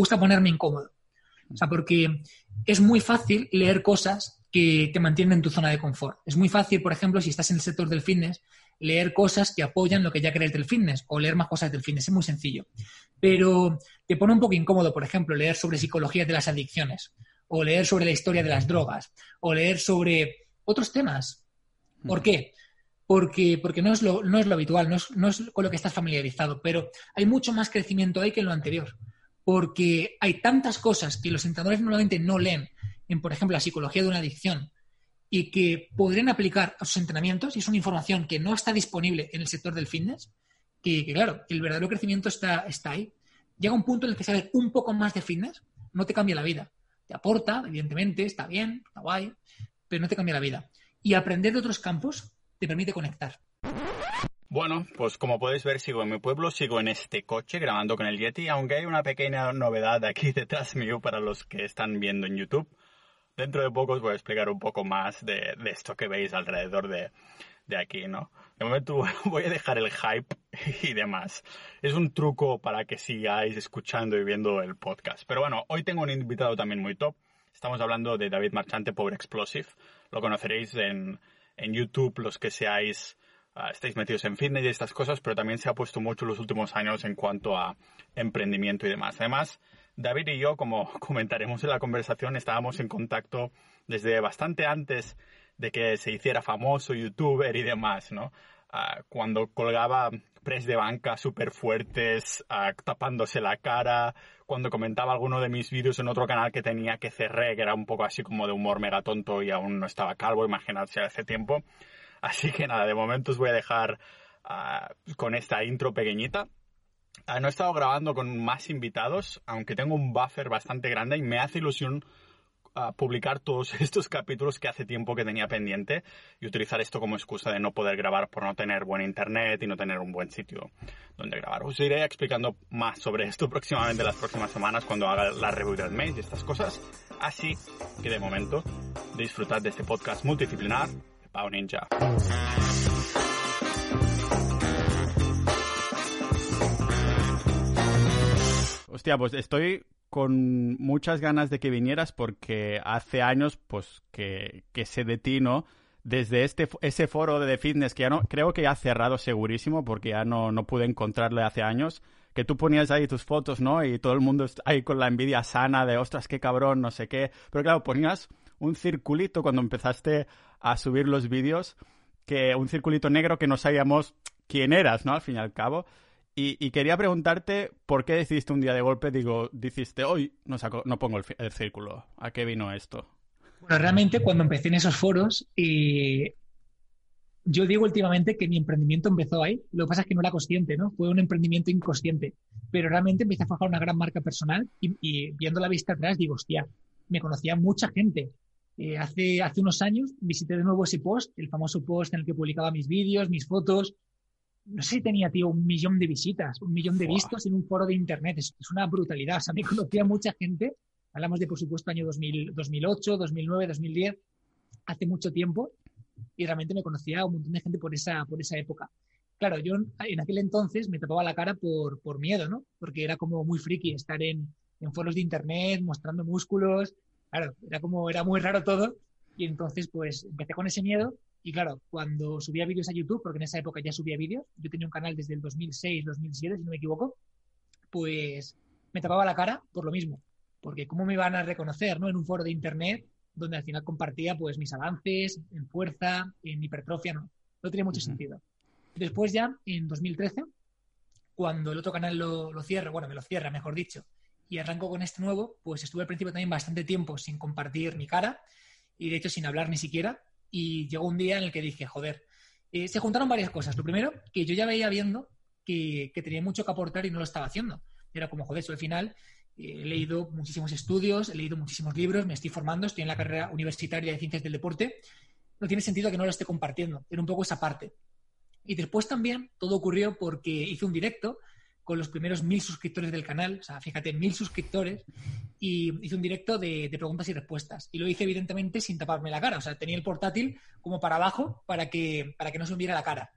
gusta ponerme incómodo. O sea, porque es muy fácil leer cosas que te mantienen en tu zona de confort. Es muy fácil, por ejemplo, si estás en el sector del fitness, leer cosas que apoyan lo que ya crees del fitness o leer más cosas del fitness. Es muy sencillo. Pero te pone un poco incómodo, por ejemplo, leer sobre psicología de las adicciones o leer sobre la historia de las drogas o leer sobre otros temas. ¿Por qué? Porque, porque no, es lo, no es lo habitual, no es, no es con lo que estás familiarizado, pero hay mucho más crecimiento ahí que en lo anterior. Porque hay tantas cosas que los entrenadores normalmente no leen en, por ejemplo, la psicología de una adicción y que podrían aplicar a sus entrenamientos y es una información que no está disponible en el sector del fitness, que, claro, el verdadero crecimiento está, está ahí. Llega un punto en el que saber un poco más de fitness no te cambia la vida. Te aporta, evidentemente, está bien, está guay, pero no te cambia la vida. Y aprender de otros campos te permite conectar. Bueno, pues como podéis ver, sigo en mi pueblo, sigo en este coche grabando con el Yeti, aunque hay una pequeña novedad aquí detrás mío para los que están viendo en YouTube dentro de poco os voy a explicar un poco más de, esto que veis alrededor de, aquí, ¿no? De momento voy a dejar el hype y demás. Es un truco para que sigáis escuchando y viendo el podcast. Pero bueno, hoy tengo un invitado también muy top. Estamos hablando de David Marchante, Power Explosive. Lo conoceréis en, YouTube los que seáis, estáis metidos en fitness y estas cosas, pero también se ha puesto mucho en los últimos años en cuanto a emprendimiento y demás. Además, David y yo, como comentaremos en la conversación, estábamos en contacto desde bastante antes de que se hiciera famoso, youtuber y demás, ¿no? Ah, cuando colgaba press de banca súper fuertes, ah, tapándose la cara, cuando comentaba alguno de mis vídeos en otro canal que tenía que cerré, que era un poco así como de humor mega tonto y aún no estaba calvo, imaginarse hace tiempo. Así que nada, de momento os voy a dejar ah, con esta intro pequeñita Ah, no he estado grabando con más invitados, aunque tengo un buffer bastante grande y me hace ilusión ah, publicar todos estos capítulos que hace tiempo que tenía pendiente y utilizar esto como excusa de no poder grabar por no tener buen internet y no tener un buen sitio donde grabar. Os iré explicando más sobre esto próximamente las próximas semanas cuando haga la review del mes y estas cosas. Así que de momento, disfrutad de este podcast multidisciplinar Pau Ninja. Hostia, pues estoy con muchas ganas de que vinieras porque hace años pues que, que sé de. Desde este, ese foro de fitness que ya no, creo que ya ha cerrado segurísimo porque ya no, no pude encontrarle hace años, que tú ponías ahí tus fotos, ¿no? Y todo el mundo ahí con la envidia sana de, ostras, qué cabrón, no sé qué. Pero claro, ponías un circulito cuando empezaste a subir los vídeos, que un circulito negro que no sabíamos quién eras, ¿no? Al fin y al cabo. Y, quería preguntarte por qué decidiste un día de golpe, digo, dijiste, hoy no, pongo el, círculo. ¿A qué vino esto? Bueno, realmente cuando empecé en esos foros, yo digo últimamente que mi emprendimiento empezó ahí. Lo que pasa es que no era consciente, ¿no? Fue un emprendimiento inconsciente. Pero realmente empecé a forjar una gran marca personal y, viendo la vista atrás digo, hostia, me conocía mucha gente. Eh, hace, hace unos años visité de nuevo ese post, el famoso post en el que publicaba mis vídeos, mis fotos, no sé si tenía, tío, un millón de visitas, un millón de vistos en un foro de internet. Es, una brutalidad. O sea, me conocía mucha gente. Hablamos de, por supuesto, año 2000, 2008, 2009, 2010, hace mucho tiempo. Y realmente me conocía un montón de gente por esa, por esa época. Claro, yo en aquel entonces me tapaba la cara por, por miedo, ¿no? Porque era como muy friki estar en, en foros de internet mostrando músculos. Claro, era como, era muy raro todo. Y entonces, pues, empecé con ese miedo y claro, cuando subía vídeos a YouTube, porque en esa época ya subía vídeos, yo tenía un canal desde el 2006, 2007, si no me equivoco, pues me tapaba la cara por lo mismo. Porque cómo me iban a reconocer, ¿no? En un foro de internet donde al final compartía pues mis avances en fuerza, en hipertrofia, no. No tenía mucho sentido. Después ya, en 2013, cuando el otro canal lo, lo cierra, bueno, me lo cierra, mejor dicho, y arranco con este nuevo, pues estuve al principio también bastante tiempo sin compartir mi cara y de hecho sin hablar ni siquiera, y llegó un día en el que dije, joder, eh, se juntaron varias cosas. Lo primero, que yo ya veía viendo que, tenía mucho que aportar y no lo estaba haciendo. Era como, joder, eso al final eh, he leído muchísimos estudios, he leído muchísimos libros, me estoy formando, estoy en la carrera universitaria de ciencias del deporte. No tiene sentido que no lo esté compartiendo. Era un poco esa parte. Y después también todo ocurrió porque hice un directo con los primeros mil suscriptores del canal, o sea, fíjate, mil suscriptores, y hice un directo de, preguntas y respuestas. Y lo hice evidentemente sin taparme la cara, o sea, tenía el portátil como para abajo para que, para que no se me viera la cara.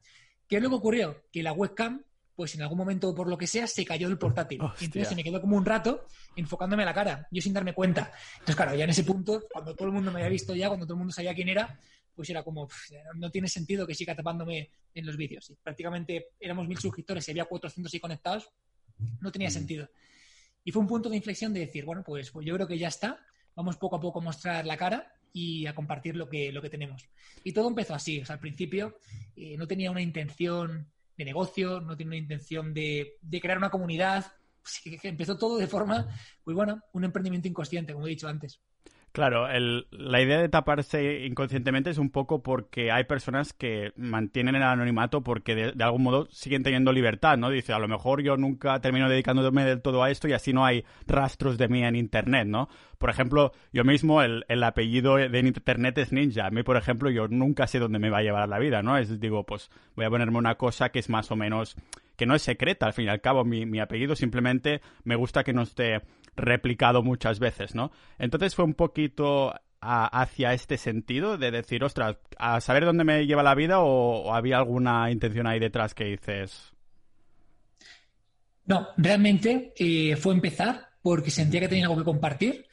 ¿Qué es lo que ocurrió? Que la webcam pues en algún momento, por lo que sea, se cayó el portátil. Entonces se me quedó como un rato enfocándome a la cara, yo sin darme cuenta. Entonces, claro, ya en ese punto, cuando todo el mundo me había visto ya, cuando todo el mundo sabía quién era, pues era como, no tiene sentido que siga tapándome en los vídeos. Y prácticamente éramos mil suscriptores y había 400 ahí conectados, no tenía sentido. Y fue un punto de inflexión de decir, bueno, pues, pues yo creo que ya está, vamos poco a poco a mostrar la cara y a compartir lo que, lo que tenemos. Y todo empezó así, o sea, al principio eh, no tenía una intención de negocio, no tenía una intención de, de crear una comunidad, empezó todo de forma, pues bueno, un emprendimiento inconsciente, como he dicho antes. Claro, la idea de taparse inconscientemente es un poco porque hay personas que mantienen el anonimato porque de, algún modo siguen teniendo libertad, ¿no? Dice, a lo mejor yo nunca termino dedicándome del todo a esto y así no hay rastros de mí en Internet, ¿no? Por ejemplo, yo mismo, el, apellido de Internet es Ninja. A mí, por ejemplo, yo nunca sé dónde me va a llevar la vida, ¿no? Es, digo, pues voy a ponerme una cosa que es más o menos, que no es secreta, al fin y al cabo, mi, mi apellido simplemente me gusta que no esté replicado muchas veces, ¿no? Entonces fue un poquito hacia este sentido de decir, ostras, a saber dónde me lleva la vida o, había alguna intención ahí detrás que dices. No, realmente eh, fue empezar porque sentía que tenía algo que compartir,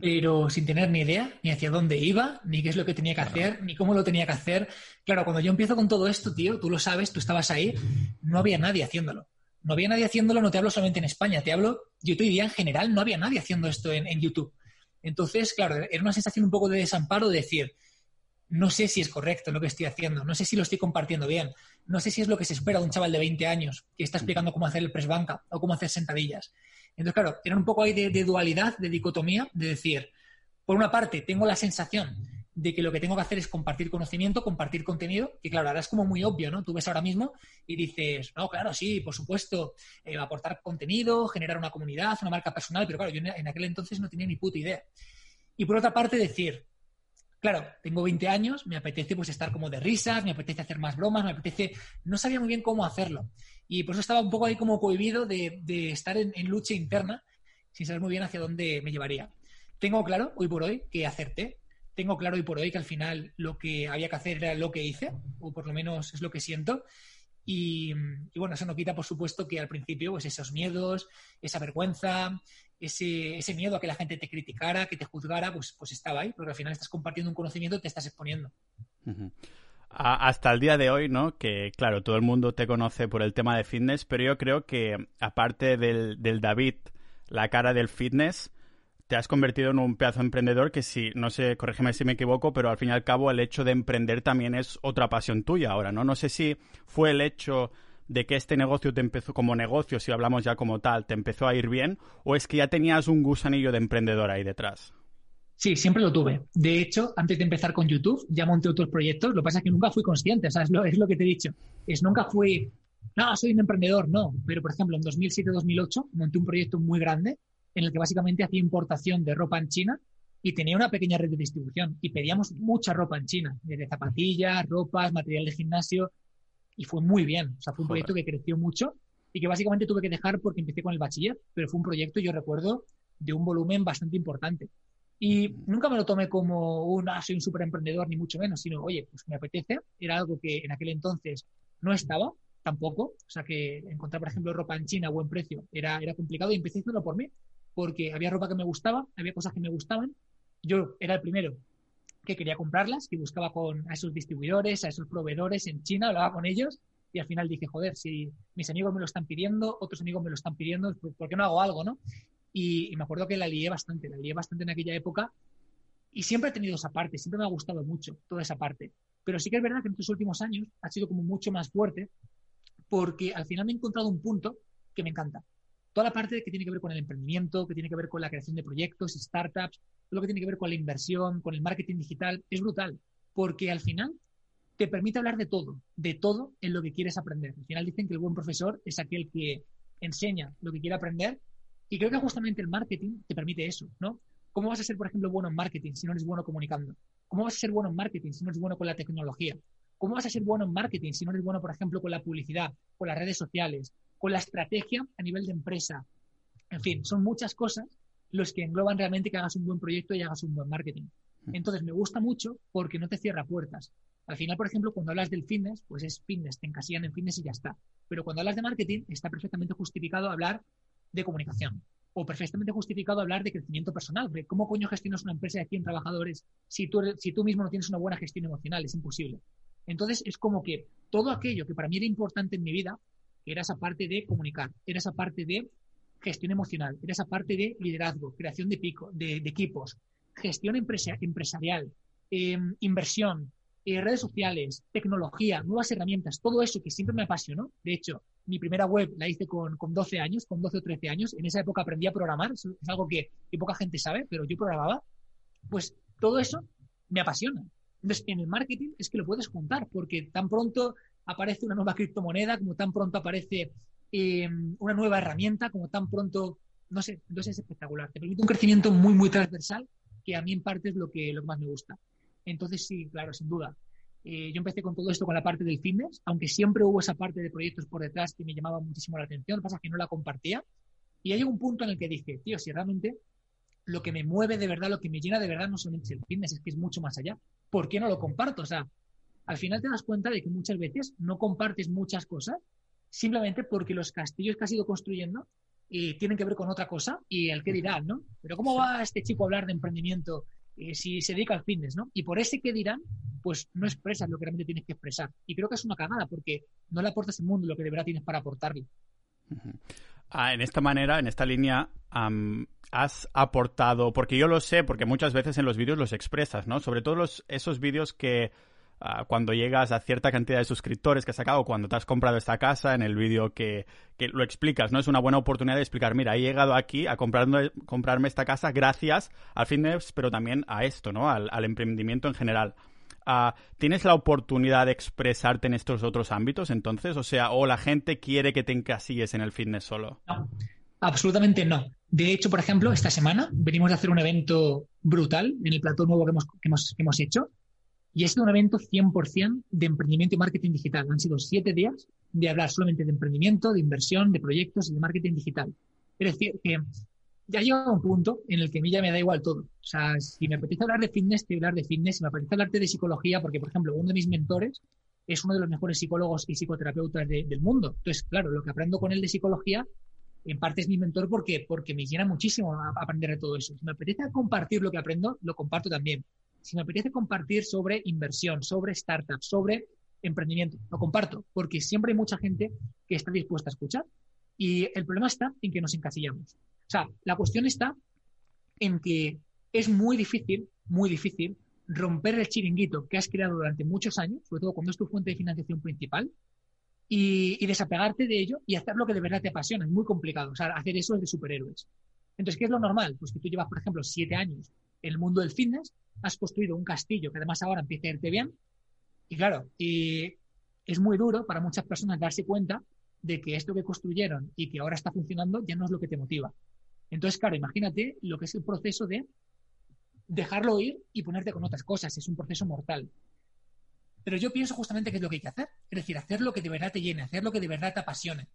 pero sin tener ni idea ni hacia dónde iba, ni qué es lo que tenía que hacer, ni cómo lo tenía que hacer. Claro, cuando yo empiezo con todo esto, tío, tú lo sabes, tú estabas ahí, no había nadie haciéndolo no había nadie haciéndolo, no te hablo solamente en España, te hablo, yo te diría en general, no había nadie haciendo esto en, YouTube. Entonces, claro, era una sensación un poco de desamparo de decir, no sé si es correcto lo que estoy haciendo, no sé si lo estoy compartiendo bien, no sé si es lo que se espera de un chaval de 20 años que está explicando cómo hacer el press banca o cómo hacer sentadillas. Entonces, claro, era un poco ahí de dualidad, de dicotomía, de decir, por una parte, tengo la sensación de que lo que tengo que hacer es compartir conocimiento, compartir contenido, que claro, ahora es como muy obvio, ¿no? Tú ves ahora mismo y dices, no, claro, sí, por supuesto, eh, aportar contenido, generar una comunidad, una marca personal, pero claro, yo en aquel entonces no tenía ni puta idea. Y por otra parte decir, claro, tengo 20 años, me apetece pues estar como de risas, me apetece hacer más bromas, me apetece, no sabía muy bien cómo hacerlo. Y por eso estaba un poco ahí como cohibido de, estar en, en lucha interna, sin saber muy bien hacia dónde me llevaría. Tengo claro, hoy por hoy, que acerté, tengo claro y por hoy que al final lo que había que hacer era lo que hice, o por lo menos es lo que siento. Y, bueno, eso no quita, por supuesto, que al principio, pues esos miedos, esa vergüenza, ese, ese miedo a que la gente te criticara, que te juzgara, pues, pues estaba ahí, porque al final estás compartiendo un conocimiento y te estás exponiendo. hasta el día de hoy, ¿no? Que claro, todo el mundo te conoce por el tema de fitness, pero yo creo que aparte del, del David, la cara del fitness, te has convertido en un pedazo de emprendedor que si, no sé, corrígeme si me equivoco, pero al fin y al cabo el hecho de emprender también es otra pasión tuya ahora, ¿no? No sé si fue el hecho de que este negocio te empezó como negocio, si hablamos ya como tal, te empezó a ir bien, o es que ya tenías un gusanillo de emprendedor ahí detrás. Sí, siempre lo tuve. De hecho, antes de empezar con YouTube, ya monté otros proyectos. Lo que pasa es que nunca fui consciente, o es lo, es lo que te he dicho. Es nunca fui, no, soy un emprendedor, no. Pero, por ejemplo, en 2007-2008 monté un proyecto muy grande en el que básicamente hacía importación de ropa en China y tenía una pequeña red de distribución y pedíamos mucha ropa en China, desde zapatillas, ropas, material de gimnasio y fue muy bien. O sea, fue un proyecto que creció mucho y que básicamente tuve que dejar porque empecé con el bachiller, pero fue un proyecto, yo recuerdo, de un volumen bastante importante. Y nunca me lo tomé como un, ah, soy un súper emprendedor, ni mucho menos, sino, oye, pues me apetece. Era algo que en aquel entonces no estaba tampoco. O sea, que encontrar, por ejemplo, ropa en China a buen precio era, era complicado y empecé haciéndolo por mí porque había ropa que me gustaba, había cosas que me gustaban. Yo era el primero que quería comprarlas, que buscaba con a esos distribuidores, a esos proveedores en China, hablaba con ellos y al final dije, joder, si mis amigos me lo están pidiendo, otros amigos me lo están pidiendo, ¿por qué no hago algo, no? Y, me acuerdo que la lié bastante, la lié bastante en aquella época y siempre he tenido esa parte, siempre me ha gustado mucho toda esa parte. Pero sí que es verdad que en estos últimos años ha sido como mucho más fuerte porque al final me he encontrado un punto que me encanta toda la parte que tiene que ver con el emprendimiento, que tiene que ver con la creación de proyectos, startups, todo lo que tiene que ver con la inversión, con el marketing digital, es brutal, porque al final te permite hablar de todo, de todo en lo que quieres aprender. Al final dicen que el buen profesor es aquel que enseña lo que quiere aprender y creo que justamente el marketing te permite eso, ¿no? ¿Cómo vas a ser, por ejemplo, bueno en marketing si no eres bueno comunicando? ¿Cómo vas a ser bueno en marketing si no eres bueno con la tecnología? ¿Cómo vas a ser bueno en marketing si no eres bueno, por ejemplo, con la publicidad, con las redes sociales, con la estrategia a nivel de empresa. En fin, son muchas cosas los que engloban realmente que hagas un buen proyecto y hagas un buen marketing. Entonces, me gusta mucho porque no te cierra puertas. Al final, por ejemplo, cuando hablas del fitness, pues es fitness, te encasillan en fitness y ya está. Pero cuando hablas de marketing, está perfectamente justificado hablar de comunicación o perfectamente justificado hablar de crecimiento personal. ¿Cómo coño gestionas una empresa de 100 trabajadores si tú, si tú mismo no tienes una buena gestión emocional? Es imposible. Entonces, es como que todo aquello que para mí era importante en mi vida, era esa parte de comunicar, era esa parte de gestión emocional, era esa parte de liderazgo, creación de, pico, de, equipos, gestión empresarial, em, inversión, eh, redes sociales, tecnología, nuevas herramientas, todo eso que siempre me apasionó. De hecho, mi primera web la hice con, con 12 años, con 12 o 13 años. En esa época aprendí a programar, es algo que, que poca gente sabe, pero yo programaba. Pues todo eso me apasiona. Entonces, en el marketing es que lo puedes juntar, porque tan pronto aparece una nueva criptomoneda, como tan pronto aparece em, una nueva herramienta, como tan pronto, no sé, entonces es espectacular. Te permite un crecimiento muy, muy transversal, que a mí en parte es lo que, lo más me gusta. Entonces, sí, claro, sin duda. Eh, yo empecé con todo esto con la parte del fitness, aunque siempre hubo esa parte de proyectos por detrás que me llamaba muchísimo la atención, lo que pasa es que no la compartía. Y hay un punto en el que dije, tío, si realmente lo que me mueve de verdad, lo que me llena de verdad no solamente es el fitness, es que es mucho más allá. ¿Por qué no lo comparto? O sea, al final te das cuenta de que muchas veces no compartes muchas cosas simplemente porque los castillos que has ido construyendo eh, tienen que ver con otra cosa y el qué dirán, ¿no? Pero ¿cómo va este chico a hablar de emprendimiento eh, si se dedica al fitness, ¿no? Y por ese qué dirán, pues no expresas lo que realmente tienes que expresar. Y creo que es una cagada porque no le aportas al mundo lo que de verdad tienes para aportarle. Ah, en esta manera, en esta línea, has aportado, porque yo lo sé, porque muchas veces en los vídeos los expresas, ¿no? Sobre todo los, esos vídeos que Ah, cuando llegas a cierta cantidad de suscriptores que has sacado, cuando te has comprado esta casa, en el vídeo que, lo explicas, ¿no? Es una buena oportunidad de explicar, mira, he llegado aquí a comprarme esta casa gracias al fitness, pero también a esto, ¿no? Al, emprendimiento en general. Ah, ¿Tienes la oportunidad de expresarte en estos otros ámbitos entonces? O sea, ¿o la gente quiere que te encasilles en el fitness solo? No, absolutamente no. De hecho, por ejemplo, esta semana venimos de hacer un evento brutal en el plató nuevo que hemos, que hemos, que hemos hecho y ha sido un evento 100% de emprendimiento y marketing digital. Han sido siete días de hablar solamente de emprendimiento, de inversión, de proyectos y de marketing digital. Es decir, que ya llega un punto en el que a mí ya me da igual todo. O sea, si me apetece hablar de fitness, te voy a hablar de fitness. Si me apetece hablarte de psicología, porque, por ejemplo, uno de mis mentores es uno de los mejores psicólogos y psicoterapeutas del mundo. Entonces, claro, lo que aprendo con él de psicología, en parte es mi mentor porque, porque me llena muchísimo aprender de todo eso. Si me apetece compartir lo que aprendo, lo comparto también si me apetece compartir sobre inversión, sobre startups, sobre emprendimiento, lo comparto, porque siempre hay mucha gente que está dispuesta a escuchar. Y el problema está en que nos encasillamos. O sea, la cuestión está en que es muy difícil, muy difícil, romper el chiringuito que has creado durante muchos años, sobre todo cuando es tu fuente de financiación principal, y, y, desapegarte de ello y hacer lo que de verdad te apasiona. Es muy complicado. O sea, hacer eso es de superhéroes. Entonces, ¿qué es lo normal? Pues que tú llevas, por ejemplo, siete años en el mundo del fitness has construido un castillo que además ahora empieza a irte bien. Y claro, y es muy duro para muchas personas darse cuenta de que esto que construyeron y que ahora está funcionando ya no es lo que te motiva. Entonces, claro, imagínate lo que es el proceso de dejarlo ir y ponerte con otras cosas. Es un proceso mortal. Pero yo pienso justamente que es lo que hay que hacer. Es decir, hacer lo que de verdad te llene, hacer lo que de verdad te apasione.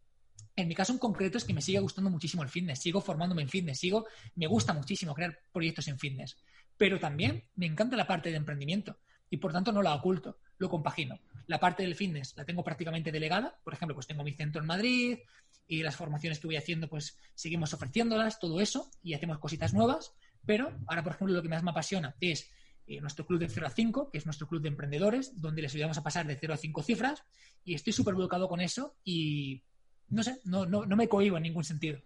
En mi caso en concreto es que me sigue gustando muchísimo el fitness, sigo formándome en fitness, sigo, me gusta muchísimo crear proyectos en fitness pero también me encanta la parte de emprendimiento y por tanto no la oculto, lo compagino. La parte del fitness la tengo prácticamente delegada, por ejemplo, pues tengo mi centro en Madrid y las formaciones que voy haciendo, pues seguimos ofreciéndolas, todo eso, y hacemos cositas nuevas, pero ahora, por ejemplo, lo que más me apasiona es eh, nuestro club de 0 a 5, que es nuestro club de emprendedores, donde les ayudamos a pasar de 0 a 5 cifras, y estoy súper volcado con eso y no sé, no, no, no me cohibo en ningún sentido.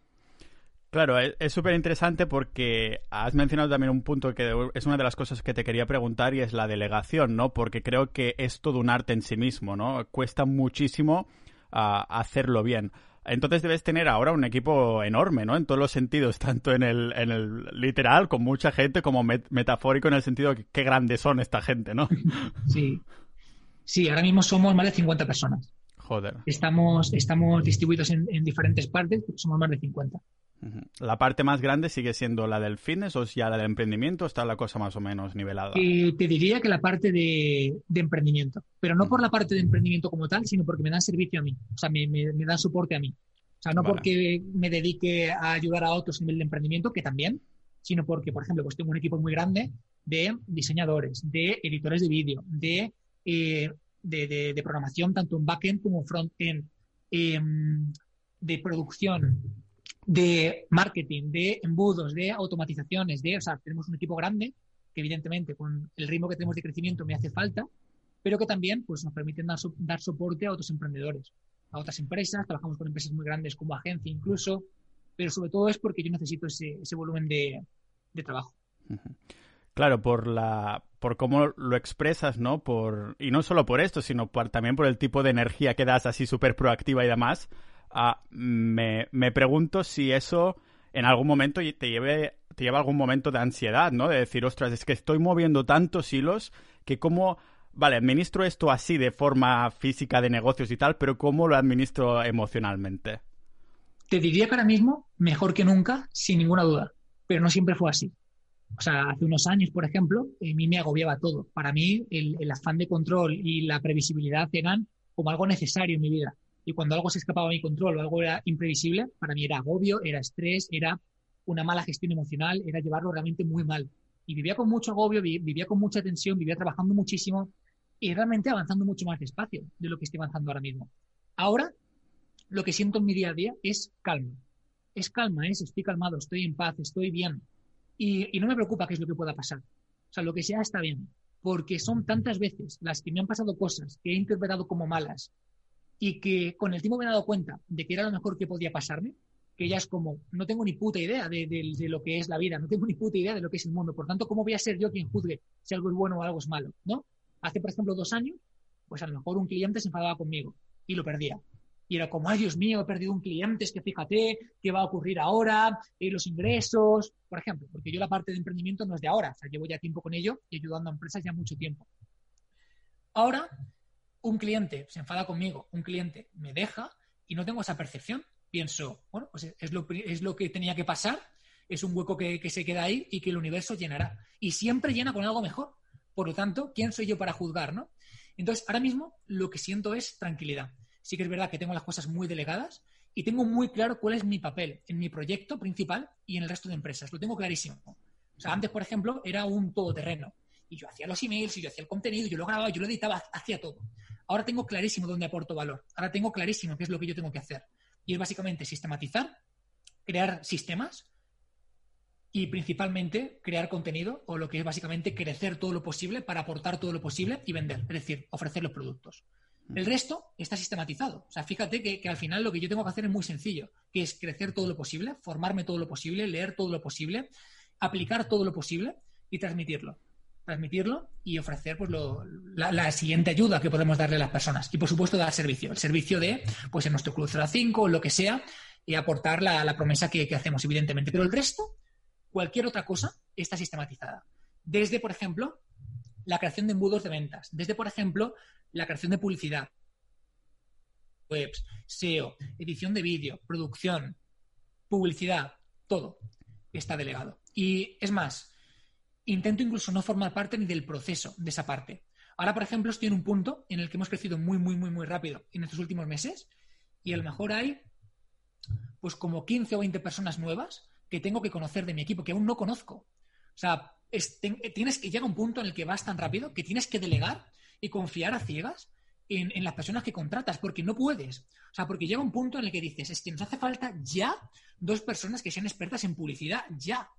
Claro, es súper interesante porque has mencionado también un punto que es una de las cosas que te quería preguntar y es la delegación, ¿no? Porque creo que es todo un arte en sí mismo, ¿no? Cuesta muchísimo ah, hacerlo bien. Entonces debes tener ahora un equipo enorme, ¿no? En todos los sentidos, tanto en el, en el literal, con mucha gente, como metafórico en el sentido de qué grandes son esta gente, ¿no? Sí. Sí, ahora mismo somos más de 50 personas. Joder. Estamos, estamos distribuidos en, en diferentes partes, somos más de 50. ¿La parte más grande sigue siendo la del fitness o ya la del emprendimiento? ¿Está la cosa más o menos nivelada? Eh, te diría que la parte de, emprendimiento, pero no por la parte de emprendimiento como tal, sino porque me dan servicio a mí, o sea, me, dan soporte a mí. O sea, no porque me dedique a ayudar a otros a nivel de emprendimiento, que también, sino porque, por ejemplo, pues tengo un equipo muy grande de diseñadores, de editores de vídeo, de eh, de, programación, tanto en backend como front-end, em, de producción, de marketing, de embudos, de automatizaciones, de, o sea, tenemos un equipo grande que evidentemente con el ritmo que tenemos de crecimiento me hace falta, pero que también pues, nos permiten dar, dar soporte a otros emprendedores, a otras empresas, trabajamos con empresas muy grandes como agencia incluso, pero sobre todo es porque yo necesito ese, ese volumen de, de trabajo. Claro, por la por cómo lo expresas, ¿no? Por y no solo por esto, sino por, también por el tipo de energía que das así súper proactiva y demás. Me, me pregunto si eso en algún momento te lleve te lleva algún momento de ansiedad, ¿no? De decir, ostras, es que estoy moviendo tantos hilos que cómo vale, administro esto así de forma física de negocios y tal, pero ¿cómo lo administro emocionalmente? Te diría que ahora mismo mejor que nunca, sin ninguna duda, pero no siempre fue así. O sea, hace unos años, por ejemplo, a mí me agobiaba todo. Para mí, el, afán de control y la previsibilidad eran como algo necesario en mi vida. Y cuando algo se escapaba de mi control o algo era imprevisible, para mí era agobio, era estrés, era una mala gestión emocional, era llevarlo realmente muy mal. Y vivía con mucho agobio, vivía con mucha tensión, vivía trabajando muchísimo y realmente avanzando mucho más despacio de lo que estoy avanzando ahora mismo. Ahora, lo que siento en mi día a día es calma. Es calma, es estoy calmado, estoy en paz, estoy bien. Y, no me preocupa qué es lo que pueda pasar. O sea, lo que sea está bien. Porque son tantas veces las que me han pasado cosas que he interpretado como malas y que con el tiempo me he dado cuenta de que era lo mejor que podía pasarme, que ya es como, no tengo ni puta idea de, de, lo que es la vida, no tengo ni puta idea de lo que es el mundo. Por tanto, ¿cómo voy a ser yo quien juzgue si algo es bueno o algo es malo? ¿No? Hace, por ejemplo, dos años, pues a lo mejor un cliente se enfadaba conmigo y lo perdía. Y era como, ay Dios mío, he perdido un cliente, es que fíjate, ¿qué va a ocurrir ahora? Y los ingresos, por ejemplo, porque yo la parte de emprendimiento no es de ahora, o sea, llevo ya tiempo con ello y ayudando a empresas ya mucho tiempo. Ahora, un cliente se enfada conmigo, un cliente me deja y no tengo esa percepción. Pienso, bueno, pues es lo, que tenía que pasar, es un hueco que, que se queda ahí y que el universo llenará. Y siempre llena con algo mejor. Por lo tanto, ¿quién soy yo para juzgar, no? Entonces, ahora mismo lo que siento es tranquilidad sí que es verdad que tengo las cosas muy delegadas y tengo muy claro cuál es mi papel en mi proyecto principal y en el resto de empresas. Lo tengo clarísimo. O sea, antes, por ejemplo, era un todoterreno. Y yo hacía los emails, y yo hacía el contenido, yo lo grababa, yo lo editaba, hacía todo. Ahora tengo clarísimo dónde aporto valor. Ahora tengo clarísimo qué es lo que yo tengo que hacer. Y es básicamente sistematizar, crear sistemas y principalmente crear contenido o lo que es básicamente crecer todo lo posible para aportar todo lo posible y vender, es decir, ofrecer los productos. El resto está sistematizado. O sea, fíjate que, al final lo que yo tengo que hacer es muy sencillo, que es crecer todo lo posible, formarme todo lo posible, leer todo lo posible, aplicar todo lo posible y transmitirlo. Transmitirlo y ofrecer pues, la, siguiente ayuda que podemos darle a las personas. Y por supuesto dar servicio. El servicio de, pues en nuestro Club 05 o lo que sea, y aportar la, promesa que, que hacemos, evidentemente. Pero el resto, cualquier otra cosa, está sistematizada. Desde, por ejemplo, la creación de embudos de ventas. Desde, por ejemplo, la creación de publicidad, webs, SEO, edición de vídeo, producción, publicidad, todo está delegado. Y es más, intento incluso no formar parte ni del proceso de esa parte. Ahora, por ejemplo, estoy en un punto en el que hemos crecido muy, muy, muy, muy rápido en estos últimos meses y a lo mejor hay pues como 15 o 20 personas nuevas que tengo que conocer de mi equipo, que aún no conozco. O sea, tienes que llegar a un punto en el que vas tan rápido que tienes que delegar y confiar a ciegas en, las personas que contratas, porque no puedes. O sea, porque llega un punto en el que dices, es que nos hace falta ya dos personas que sean expertas en publicidad, ya.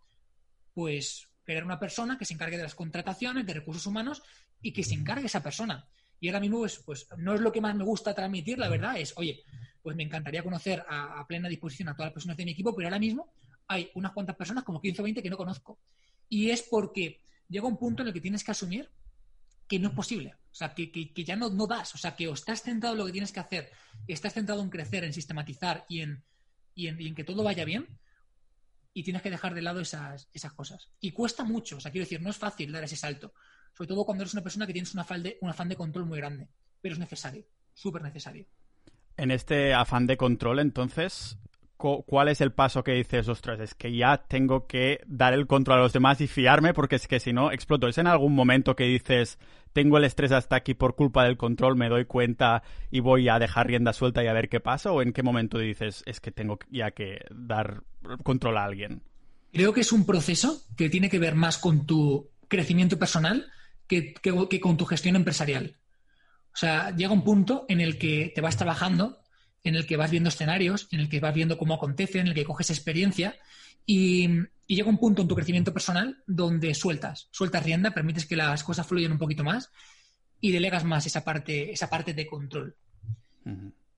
Pues crear una persona que se encargue de las contrataciones, de recursos humanos y que se encargue esa persona. Y ahora mismo, pues, pues no es lo que más me gusta transmitir, la verdad es, oye, pues me encantaría conocer a, a, plena disposición a todas las personas de mi equipo, pero ahora mismo hay unas cuantas personas, como 15 o 20, que no conozco. Y es porque llega un punto en el que tienes que asumir que no es posible. O sea, que, ya no, no das. O sea, que o estás centrado en lo que tienes que hacer, estás centrado en crecer, en sistematizar y en, y en, que todo vaya bien, y tienes que dejar de lado esas, esas cosas. Y cuesta mucho. O sea, quiero decir, no es fácil dar ese salto. Sobre todo cuando eres una persona que tienes un afán de, un afán de control muy grande. Pero es necesario, súper necesario. En este afán de control, entonces, ¿cuál es el paso que dices, ostras, es que ya tengo que dar el control a los demás y fiarme porque es que si no exploto? ¿Es en algún momento que dices, tengo el estrés hasta aquí por culpa del control, me doy cuenta y voy a dejar rienda suelta y a ver qué pasa? ¿O en qué momento dices, es que tengo ya que dar control a alguien? Creo que es un proceso que tiene que ver más con tu crecimiento personal que, con tu gestión empresarial. sea, llega un punto en el que te vas trabajando, en el que vas viendo escenarios, en el que vas viendo cómo acontece, en el que coges experiencia y, llega un punto en tu crecimiento personal donde sueltas, sueltas rienda, permites que las cosas fluyan un poquito más y delegas más esa parte, esa parte de control.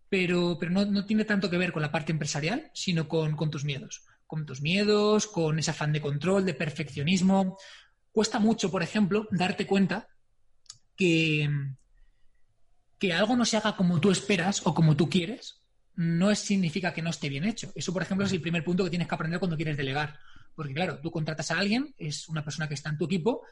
Pero, pero no, tiene tanto que ver con la parte empresarial, sino con, con tus miedos. Con tus miedos, con ese afán de control, de perfeccionismo. Cuesta mucho, por ejemplo, darte cuenta que, que algo no se haga como tú esperas o como tú quieres, no significa que no esté bien hecho. Eso, por ejemplo, es el primer punto que tienes que aprender cuando quieres delegar. Porque, claro, tú contratas a alguien, es una persona que está en tu equipo,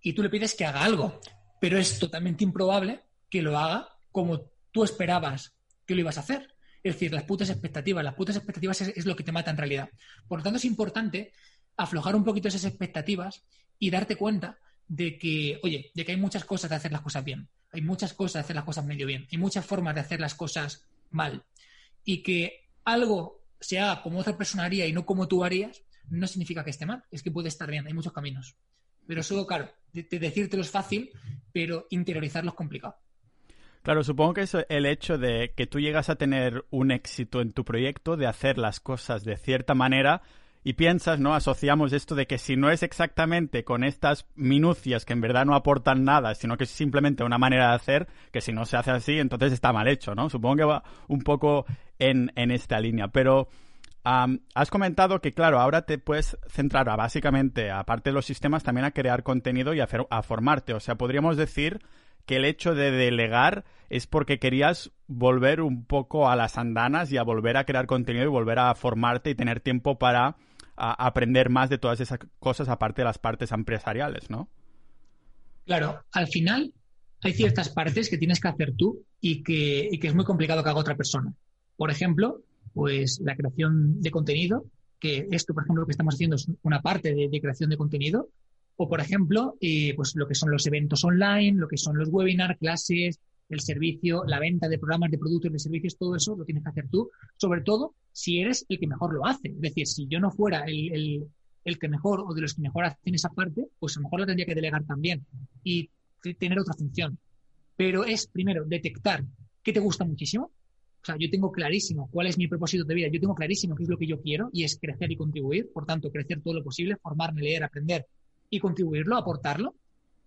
y tú le pides que haga algo, pero es totalmente improbable que lo haga como tú esperabas que lo ibas a hacer. Es decir, las putas expectativas. Las putas expectativas es, lo que te mata en realidad. Por lo tanto, es importante aflojar un poquito esas expectativas y darte cuenta de que, oye, de que hay muchas cosas de hacer las cosas bien. Hay muchas cosas de hacer las cosas medio bien. Hay muchas formas de hacer las cosas mal y que algo se haga como otra persona haría y no como tú harías, no significa que esté mal, es que puede estar bien, hay muchos caminos. Pero eso, claro, de, decírtelo es fácil, pero interiorizarlo es complicado. Claro, supongo que es el hecho de que tú llegas a tener un éxito en tu proyecto, de hacer las cosas de cierta manera, y piensas, ¿no? Asociamos esto de que si no es exactamente con estas minucias que en verdad no aportan nada, sino que es simplemente una manera de hacer, que si no se hace así, entonces está mal hecho, ¿no? Supongo que va un poco en, esta línea. Pero has comentado que, claro, ahora te puedes centrar a, básicamente, aparte de los sistemas, también a crear contenido y a, a formarte. O sea, podríamos decir que el hecho de delegar es porque querías volver un poco a las andanas y a volver a crear contenido y volver a formarte y tener tiempo para aprender más de todas esas cosas aparte de las partes empresariales, ¿no? Claro, al final hay ciertas partes que tienes que hacer tú y que, es muy complicado que haga otra persona. Por ejemplo, pues la creación de contenido, que esto, por ejemplo, lo que estamos haciendo es una parte de, creación de contenido, o por ejemplo, eh, pues lo que son los eventos online, lo que son los webinars, clases, el servicio, la venta de programas, de productos, de servicios, todo eso lo tienes que hacer tú, sobre todo si eres el que mejor lo hace. Es decir, si yo no fuera el, que mejor o de los que mejor hacen esa parte, pues a lo mejor lo tendría que delegar también y tener otra función. Pero es, primero, detectar qué te gusta muchísimo. O sea, yo tengo clarísimo cuál es mi propósito de vida, yo tengo clarísimo qué es lo que yo quiero y es crecer y contribuir, por tanto, crecer todo lo posible, formarme, leer, aprender y contribuirlo, aportarlo.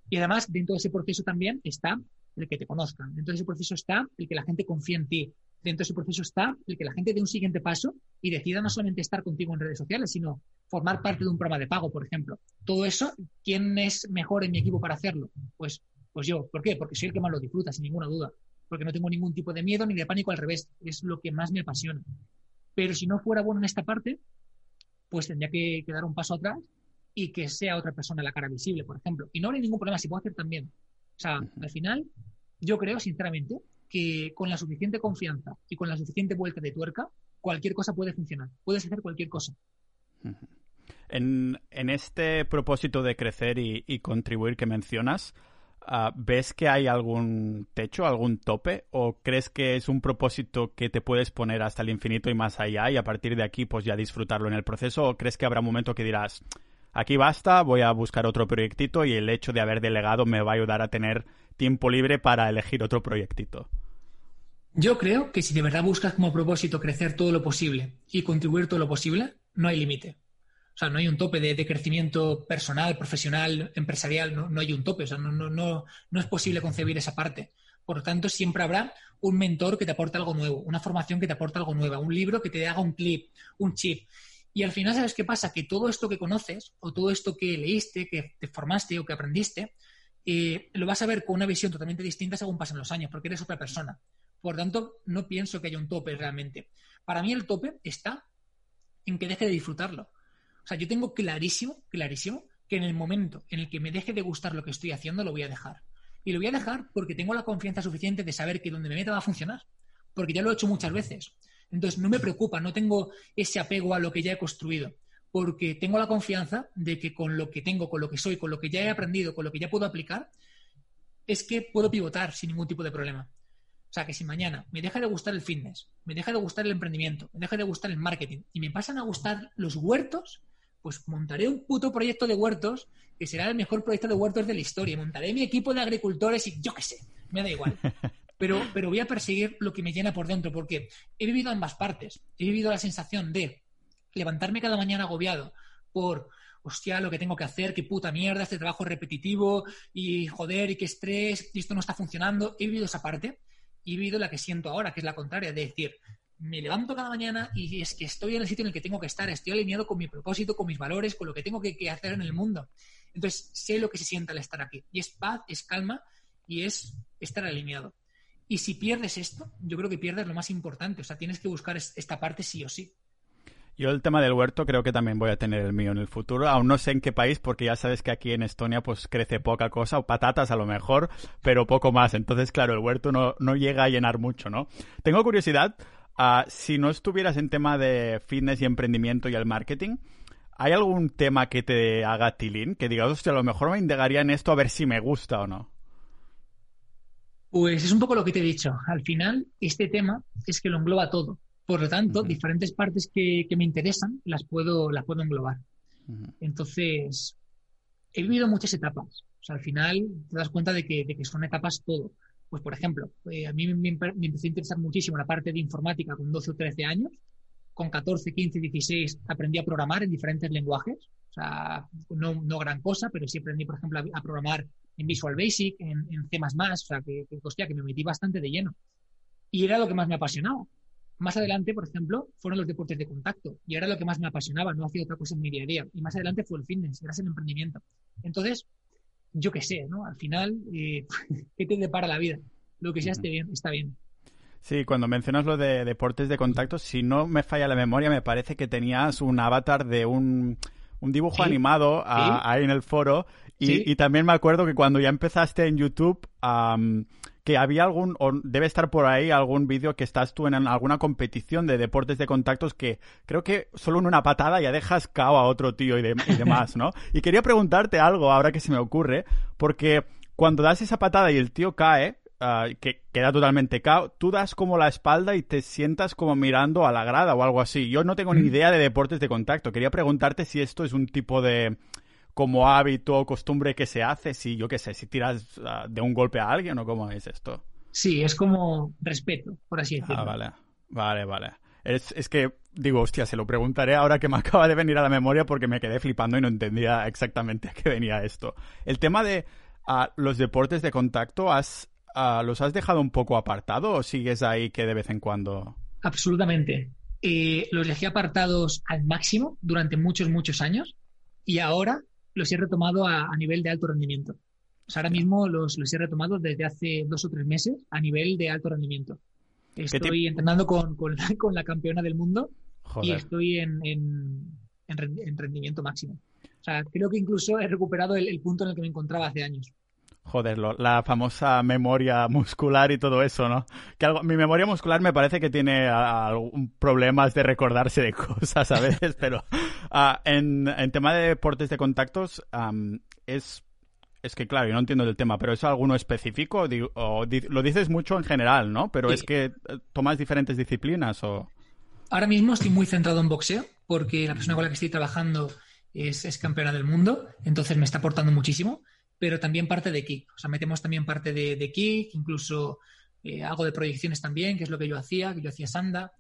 Y además, dentro de ese proceso también está el que te conozcan. Dentro de ese proceso está el que la gente confíe en ti. Dentro de ese proceso está el que la gente dé un siguiente paso y decida no solamente estar contigo en redes sociales, sino formar parte de un programa de pago, por ejemplo. Todo eso, ¿quién es mejor en mi equipo para hacerlo? Pues, pues yo. ¿Por qué? Porque soy el que más lo disfruta, sin ninguna duda. Porque no tengo ningún tipo de miedo ni de pánico, al revés. Es lo que más me apasiona. Pero si no fuera bueno en esta parte, pues tendría que, dar un paso atrás y que sea otra persona la cara visible, por ejemplo. Y no hay ningún problema si puedo hacer también. O sea, al final, yo creo, sinceramente, que con la suficiente confianza y con la suficiente vuelta de tuerca, cualquier cosa puede funcionar. Puedes hacer cualquier cosa. En, este propósito de crecer y, contribuir que mencionas, ah, ¿ves que hay algún techo, algún tope? ¿O crees que es un propósito que te puedes poner hasta el infinito y más allá y a partir de aquí pues ya disfrutarlo en el proceso? ¿O crees que habrá un momento que dirás, aquí basta, voy a buscar otro proyectito y el hecho de haber delegado me va a ayudar a tener tiempo libre para elegir otro proyectito. Yo creo que si de verdad buscas como propósito crecer todo lo posible y contribuir todo lo posible, no hay límite. O sea, no hay un tope de, crecimiento personal, profesional, empresarial, no, hay un tope. O sea, no, no, no, no es posible concebir esa parte. Por lo tanto, siempre habrá un mentor que te aporte algo nuevo, una formación que te aporte algo nuevo, un libro que te haga un clip, un chip. Y al final, ¿sabes qué pasa? Que todo esto que conoces o todo esto que leíste, que te formaste o que aprendiste, eh, lo vas a ver con una visión totalmente distinta según pasan los años, porque eres otra persona. Por tanto, no pienso que haya un tope realmente. Para mí el tope está en que deje de disfrutarlo. O sea, yo tengo clarísimo, clarísimo, que en el momento en el que me deje de gustar lo que estoy haciendo, lo voy a dejar. Y lo voy a dejar porque tengo la confianza suficiente de saber que donde me meta va a funcionar. Porque ya lo he hecho muchas veces. Entonces no me preocupa, no tengo ese apego a lo que ya he construido, porque tengo la confianza de que con lo que tengo, con lo que soy, con lo que ya he aprendido, con lo que ya puedo aplicar, es que puedo pivotar sin ningún tipo de problema. O sea, que si mañana me deja de gustar el fitness, me deja de gustar el emprendimiento, me deja de gustar el marketing y me pasan a gustar los huertos, pues montaré un puto proyecto de huertos que será el mejor proyecto de huertos de la historia. Montaré mi equipo de agricultores y yo qué sé, me da igual. pero, pero voy a perseguir lo que me llena por dentro, porque he vivido ambas partes. He vivido la sensación de levantarme cada mañana agobiado por, hostia, lo que tengo que hacer, qué puta mierda, este trabajo repetitivo, y joder, y qué estrés, y esto no está funcionando. He vivido esa parte y he vivido la que siento ahora, que es la contraria, de decir, me levanto cada mañana y es que estoy en el sitio en el que tengo que estar, estoy alineado con mi propósito, con mis valores, con lo que tengo que, hacer en el mundo. Entonces, sé lo que se siente al estar aquí. Y es paz, es calma y es estar alineado. Y si pierdes esto, yo creo que pierdes lo más importante. O sea, tienes que buscar esta parte sí o sí. Yo el tema del huerto creo que también voy a tener el mío en el futuro. Aún no sé en qué país, porque ya sabes que aquí en Estonia pues crece poca cosa, o patatas a lo mejor, pero poco más. Entonces, claro, el huerto no, no llega a llenar mucho, ¿no? Tengo curiosidad, Ah, si no estuvieras en tema de fitness y emprendimiento y el marketing, ¿hay algún tema que te haga tilín? Que digas, hostia, a lo mejor me indagaría en esto a ver si me gusta o no. Pues es un poco lo que te he dicho. Al final, este tema es que lo engloba todo. Por lo tanto, diferentes partes que, me interesan las puedo, las puedo englobar. Entonces, he vivido muchas etapas. O sea, al final te das cuenta de que, de que son etapas todo. Pues, por ejemplo, eh, a mí me, empezó a interesar muchísimo la parte de informática con 12 o 13 años. Con 14, 15, 16 aprendí a programar en diferentes lenguajes. O sea, no, no gran cosa, pero sí aprendí, por ejemplo, a, programar en Visual Basic, en, C++, o sea, que, que, hostia, que me metí bastante de lleno. Y era lo que más me apasionaba. Más adelante, por ejemplo, fueron los deportes de contacto y era lo que más me apasionaba, no hacía otra cosa en mi día a día. Y más adelante fue el fitness, era el emprendimiento. Entonces, yo qué sé, ¿no? Al final, eh, ¿qué te depara la vida? Lo que sea esté bien, está bien. Sí, cuando mencionas lo de deportes de contacto, si no me falla la memoria, me parece que tenías un avatar de un, dibujo animado ahí en el foro. Y, también me acuerdo que cuando ya empezaste en YouTube, que había algún, o debe estar por ahí algún vídeo que estás tú en alguna competición de deportes de contactos que creo que solo en una patada ya dejas cao a otro tío y, y demás, ¿no? y quería preguntarte algo ahora que se me ocurre, porque cuando das esa patada y el tío cae, Ah, que queda totalmente cao, tú das como la espalda y te sientas como mirando a la grada o algo así. Yo no tengo ni mm. idea de deportes de contacto. Quería preguntarte si esto es un tipo de como hábito o costumbre que se hace, si yo qué sé, si tiras ah, de un golpe a alguien o cómo es esto. Sí, es como respeto, por así decirlo. Ah, vale, vale, vale. Es, es, que digo, hostia, se lo preguntaré ahora que me acaba de venir a la memoria porque me quedé flipando y no entendía exactamente a qué venía esto. El tema de los deportes de contacto, ¿has, Ah, ¿los has dejado un poco apartado o sigues ahí que de vez en cuando? Absolutamente. Eh, los dejé apartados al máximo durante muchos, muchos años y ahora los he retomado a, nivel de alto rendimiento. ahora mismo los, los, he retomado desde hace dos o tres meses a nivel de alto rendimiento. Estoy entrenando con, con, la, campeona del mundo y estoy en, en, rendimiento máximo. O sea, creo que incluso he recuperado el punto en el que me encontraba hace años. Joder, la famosa memoria muscular y todo eso, ¿no? Que algo, mi memoria muscular me parece que tiene algún problemas de recordarse de cosas a veces, pero ah, en, tema de deportes de contactos es es que claro, yo no entiendo del tema, pero ¿es alguno específico? O, lo dices mucho en general, ¿no? Pero es que eh, tomas diferentes disciplinas o... Ahora mismo estoy muy centrado en boxeo porque la persona con la que estoy trabajando es, es campeona del mundo, entonces me está aportando muchísimo pero también parte de kick. O sea, metemos también parte de, de kick, incluso eh, algo de proyecciones también, que es lo que yo hacía, que yo hacía sanda.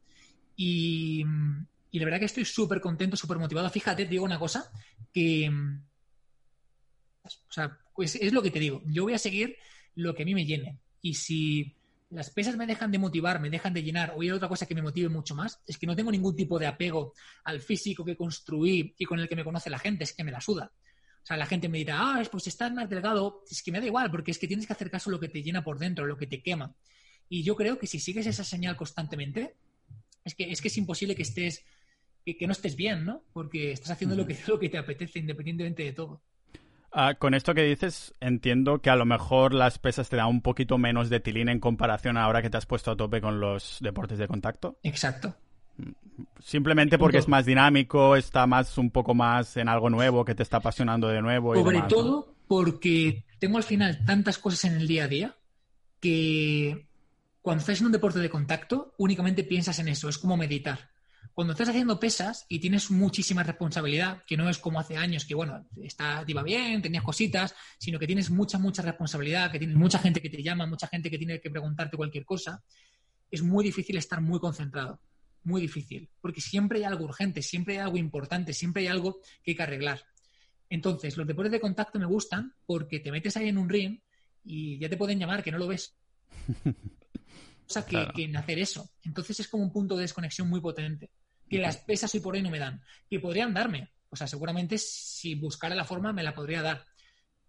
Y, la verdad que estoy súper contento, súper motivado. Fíjate, te digo una cosa, que... O sea, pues es lo que te digo. Yo voy a seguir lo que a mí me llene. Y si las pesas me dejan de motivar, me dejan de llenar, o hay otra cosa que me motive mucho más, es que no tengo ningún tipo de apego al físico que construí y con el que me conoce la gente, es que me la suda. O sea, la gente me dirá, ah, pues estás más delgado. Es que me da igual, porque es que tienes que hacer caso a lo que te llena por dentro, lo que te quema. Y yo creo que si sigues esa señal constantemente, es que es, que es imposible que estés, que, no estés bien, ¿no? Porque estás haciendo lo, que, lo que te apetece, independientemente de todo. Ah, con esto que dices, entiendo que a lo mejor las pesas te dan un poquito menos de tilín en comparación a ahora que te has puesto a tope con los deportes de contacto. Exacto. Simplemente porque es más dinámico, está más un poco más en algo nuevo que te está apasionando de nuevo. Sobre todo porque tengo al final tantas cosas en el día a día que cuando estás en un deporte de contacto únicamente piensas en eso, es como meditar. Cuando estás haciendo pesas y tienes muchísima responsabilidad, que no es como hace años que, bueno, está, iba bien, tenías cositas, sino que tienes mucha, mucha responsabilidad, que tienes mucha gente que te llama, mucha gente que tiene que preguntarte cualquier cosa, es muy difícil estar muy concentrado. Muy difícil. Porque siempre hay algo urgente, siempre hay algo importante, siempre hay algo que hay que arreglar. Entonces, los deportes de contacto me gustan porque te metes ahí en un ring y ya te pueden llamar que no lo ves. O sea, que, que en hacer eso. Entonces es como un punto de desconexión muy potente que las pesas hoy por hoy no me dan, que podrían darme. O sea, seguramente si buscara la forma me la podría dar.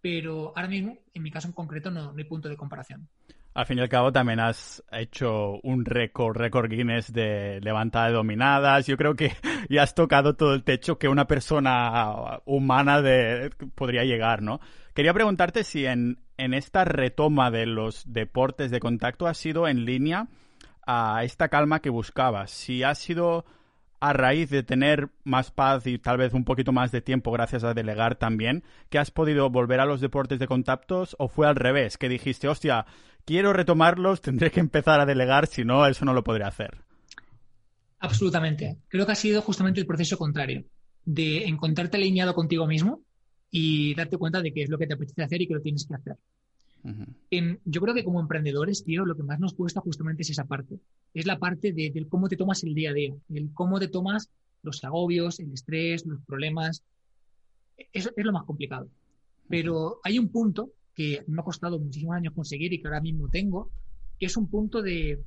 Pero ahora mismo, en mi caso en concreto, no, hay punto de comparación. Al fin y al cabo también has hecho un récord, récord Guinness de levantada de dominadas. Yo creo que ya has tocado todo el techo que una persona humana de, podría llegar, ¿no? Quería preguntarte si en, en esta retoma de los deportes de contacto ha sido en línea a esta calma que buscabas. Si ha sido a raíz de tener más paz y tal vez un poquito más de tiempo gracias a delegar también, que has podido volver a los deportes de contactos o fue al revés, que dijiste, hostia, quiero retomarlos, tendré que empezar a delegar, si no, eso no lo podré hacer? Absolutamente. Creo que ha sido justamente el proceso contrario, de encontrarte alineado contigo mismo y darte cuenta de qué es lo que te apetece hacer y que lo tienes que hacer yo creo que como emprendedores, tío, lo que más nos cuesta justamente es esa parte. Es la parte de, del cómo te tomas el día a día, el cómo te tomas los agobios, el estrés, los problemas. Eso es lo más complicado. Pero hay un punto que me ha costado muchísimos años conseguir y que ahora mismo tengo, que es un punto de